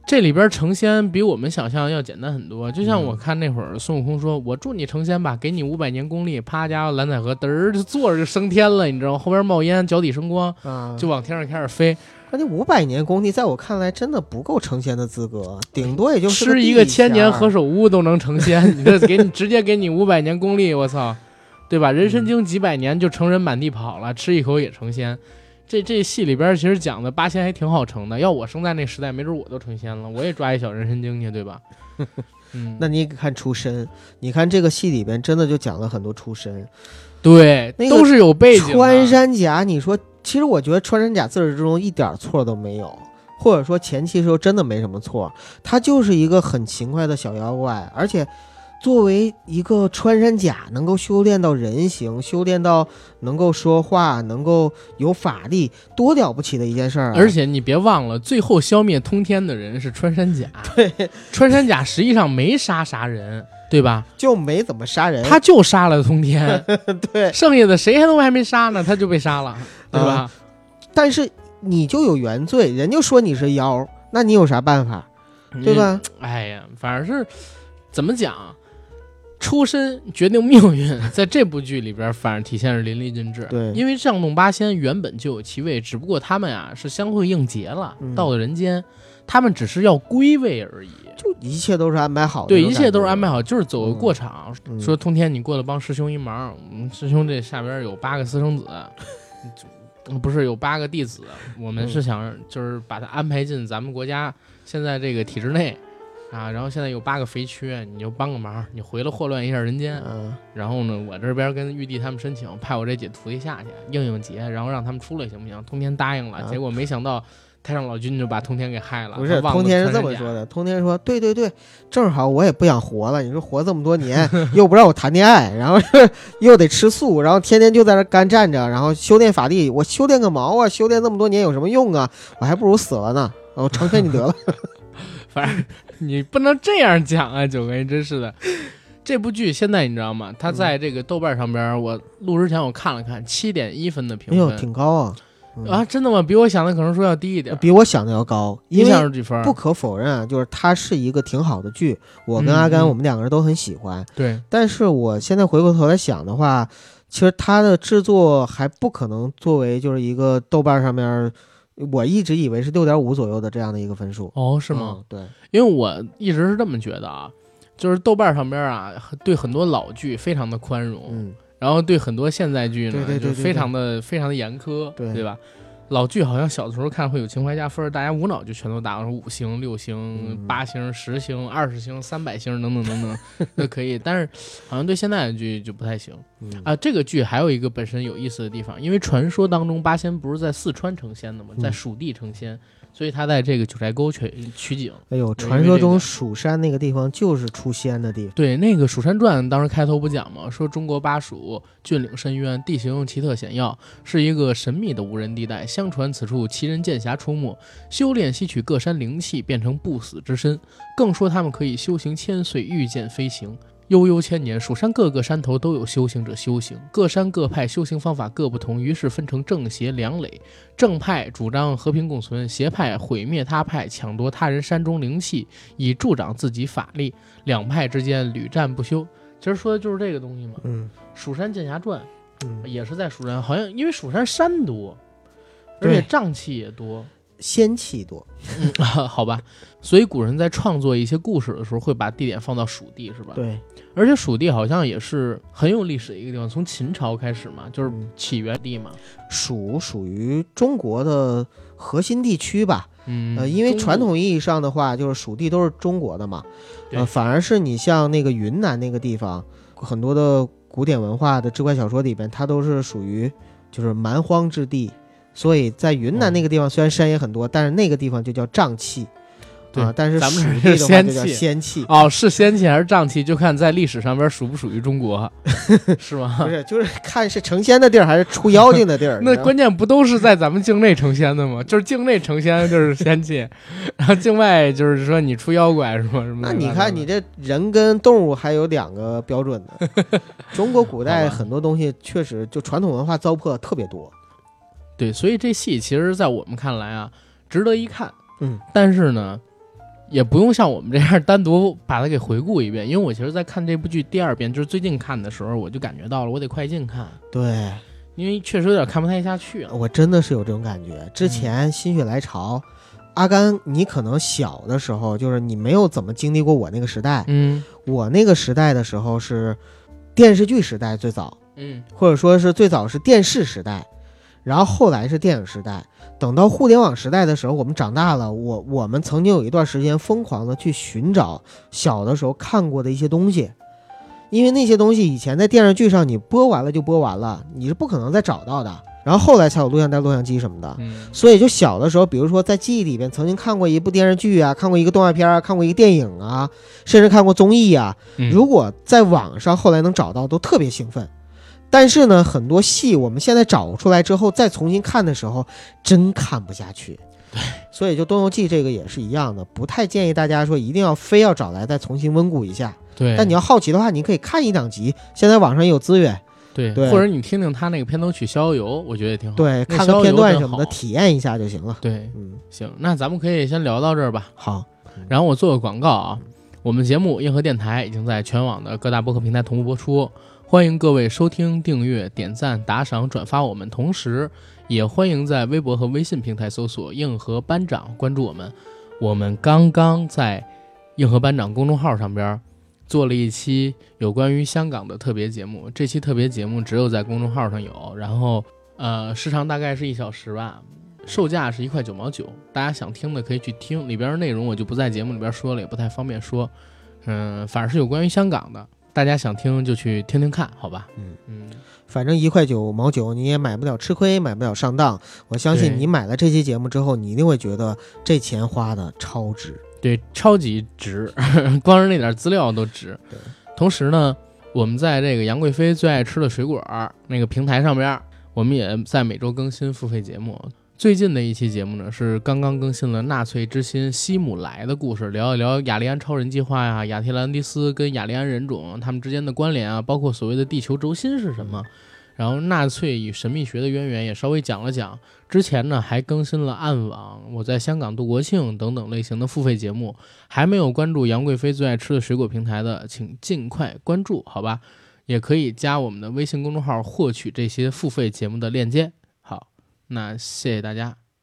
这里边成仙比我们想象要简单很多。就像嗯我看那会儿孙悟空说：“我祝你成仙吧，给你五百年功力。”啪，家伙蓝采和嘚儿就坐着就升天了，你知道吗？后边冒烟，脚底生光，啊，就往天上开始飞。关键五百年功力，在我看来真的不够成仙的资格，顶多也就是吃一个千年何首乌都能成仙，你这给你直接给你五百年功力，我操，对吧？人参精几百年就成人满地跑了，吃一口也成仙。这这戏里边其实讲的八仙还挺好成的，要我生在那时代，没准我都成仙了，我也抓一小人参精去，对吧？嗯，那你看出身，你看这个戏里边真的就讲了很多出身。对，那个都是有背景。穿山甲，你说，其实我觉得穿山甲自始至终一点错都没有，或者说前期时候真的没什么错，他就是一个很勤快的小妖怪，而且作为一个穿山甲，能够修炼到人形，修炼到能够说话，能够有法力，多了不起的一件事儿、啊！而且你别忘了，最后消灭通天的人是穿山甲。对，穿山甲实际上没杀啥人，对吧？就没怎么杀人，他就杀了通天，对，剩下的谁还都还没杀呢，他就被杀了，对吧？但是你就有原罪，人就说你是妖，那你有啥办法，对吧？嗯？哎呀，反正是怎么讲，出身决定命运，在这部剧里边，反而体现是淋漓尽致。对因为上洞八仙原本就有其位，只不过他们呀是相会应劫了，嗯到了人间，他们只是要归位而已。就一切都是安排好的，对，一切都是安排好，就是走个嗯过场。嗯说通天，你过来帮师兄一忙，我们师兄这下边有八个私生子，嗯不是有八个弟子，我们嗯是想就是把他安排进咱们国家现在这个体制内。啊，然后现在有八个肥缺，你就帮个忙，你回来祸乱一下人间。嗯，然后呢，我这边跟玉帝他们申请，派我这几徒弟下去应应劫，然后让他们出来行不行？通天答应了，啊结果没想到太上老君就把通天给害了。不是，通天是这么说的。通天说：“对对对，正好我也不想活了。你说活这么多年，又不让我谈恋爱，然后又得吃素，然后天天就在那干站着，然后修炼法力，我修炼个毛啊！修炼这么多年有什么用啊？我还不如死了呢。我成全你得了。反正 你不能这样讲啊，九哥，真是的。这部剧现在你知道吗？它在这个豆瓣上边，我录之前我看了看，七点一分的评哎呦，分挺高啊！嗯啊，真的吗？比我想的可能说要低一点。比我想的要高，你因为想是几分？不可否认啊，就是它是一个挺好的剧，我跟嗯阿甘嗯我们两个人都很喜欢。对，但是我现在回过头来想的话，其实它的制作还不可能作为就是一个豆瓣上面，我一直以为是六点五左右的这样的一个分数，哦，是吗？嗯？对，因为我一直是这么觉得啊，就是豆瓣上边啊，对很多老剧非常的宽容，嗯，然后对很多现代剧呢，对对对对就非常的非常的严苛，对吧？老剧好像小的时候看会有情怀加分，大家无脑就全都打上五星、六星、嗯八星、十星、二十星、三百星等等等等都可以，但是好像对现在的剧就不太行嗯啊。这个剧还有一个本身有意思的地方，因为传说当中八仙不是在四川成仙的吗？嗯在蜀地成仙，所以他在这个九寨沟取取景。哎呦，传说中蜀山那个地方就是出仙的地方。对，那个《蜀山传》当时开头不讲吗？说中国巴蜀峻岭深渊，地形奇特险要，是一个神秘的无人地带。相传此处奇人剑侠出没，修炼吸取各山灵气，变成不死之身。更说他们可以修行千岁，御剑飞行。悠悠千年，蜀山各个山头都有修行者修行，各山各派修行方法各不同，于是分成正邪两垒。正派主张和平共存，邪派毁灭他派，抢夺他人山中灵气，以助长自己法力。两派之间屡战不休。其实说的就是这个东西嘛，嗯《蜀山剑侠传嗯》，也是在蜀山，好像因为蜀山山多，而且瘴气也多，仙气多。嗯，好吧，所以古人在创作一些故事的时候，会把地点放到蜀地，是吧？。对，而且蜀地好像也是很有历史的一个地方，从秦朝开始嘛，就是嗯起源地嘛。蜀属于中国的核心地区吧。嗯，呃，因为传统意义上的话，就是蜀地都是中国的嘛。对呃，反而是你像那个云南那个地方，很多的古典文化的志怪小说里边，它都是属于就是蛮荒之地。所以在云南那个地方，虽然山也很多，但是那个地方就叫瘴气。对啊，但是咱们是仙气仙气。哦，是仙气还是瘴气，就看在历史上边属不属于中国，是吗？不是，就是看是成仙的地儿还是出妖精的地儿。那关键不都是在咱们境内成仙的吗？就是境内成仙就是仙气，然后境外就是说你出妖怪是吗？什么？那你看，你这人跟动物还有两个标准呢。中国古代很多东西确实就传统文化糟粕特别多。对，所以这戏其实，在我们看来啊，值得一看。嗯，但是呢，也不用像我们这样单独把它给回顾一遍，因为我其实，在看这部剧第二遍，就是最近看的时候，我就感觉到了，我得快进看，对因为确实有点看不太下去了。我真的是有这种感觉。之前心血来潮，阿甘，你可能小的时候就是你没有怎么经历过我那个时代。嗯我那个时代的时候是电视剧时代最早，嗯或者说是最早是电视时代，然后后来是电影时代。等到互联网时代的时候，我们长大了，我我们曾经有一段时间疯狂的去寻找小的时候看过的一些东西，因为那些东西以前在电视剧上你播完了就播完了，你是不可能再找到的。然后后来才有录像带、录像机什么的，嗯所以就小的时候，比如说在记忆里边曾经看过一部电视剧啊，看过一个动画片啊，看过一个电影啊，甚至看过综艺啊，嗯，如果在网上后来能找到，都特别兴奋。但是呢，很多戏我们现在找出来之后，再重新看的时候，真看不下去。对，所以就《东游记》这个也是一样的，不太建议大家说一定要非要找来再重新温故一下。对，但你要好奇的话，你可以看一两集，现在网上也有资源，对，对。或者你听听他那个片头曲《逍遥游》，我觉得也挺好。对，那逍遥看个片段什么的，体验一下就行了。对，嗯，行，那咱们可以先聊到这儿吧。好，然后我做个广告啊，我们节目硬核电台已经在全网的各大播客平台同步播出，欢迎各位收听、订阅、点赞、打赏、转发我们，同时也欢迎在微博和微信平台搜索“硬核班长”关注我们。我们刚刚在硬核班长公众号上边做了一期有关于香港的特别节目，这期特别节目只有在公众号上有，然后呃时长大概是一小时吧，售价是一块九毛九，大家想听的可以去听，里边的内容我就不在节目里边说了，也不太方便说。嗯，反正是有关于香港的，大家想听就去听听看，好吧？嗯嗯，反正一块九毛九你也买不了吃亏，买不了上当。我相信你买了这期节目之后，你一定会觉得这钱花的超值。对，超级值，光是那点资料都值对。同时呢，我们在这个杨贵妃最爱吃的水果那个平台上边，我们也在每周更新付费节目。最近的一期节目呢，是刚刚更新了纳粹之心希姆莱的故事，聊一聊雅利安超人计划呀、亚特兰蒂斯跟雅利安人种他们之间的关联啊，包括所谓的地球轴心是什么。然后纳粹与神秘学的渊源也稍微讲了讲。之前呢还更新了暗网、我在香港度国庆等等类型的付费节目，还没有关注杨贵妃最爱吃的水果平台的，请尽快关注，好吧？也可以加我们的微信公众号获取这些付费节目的链接。那谢谢大家。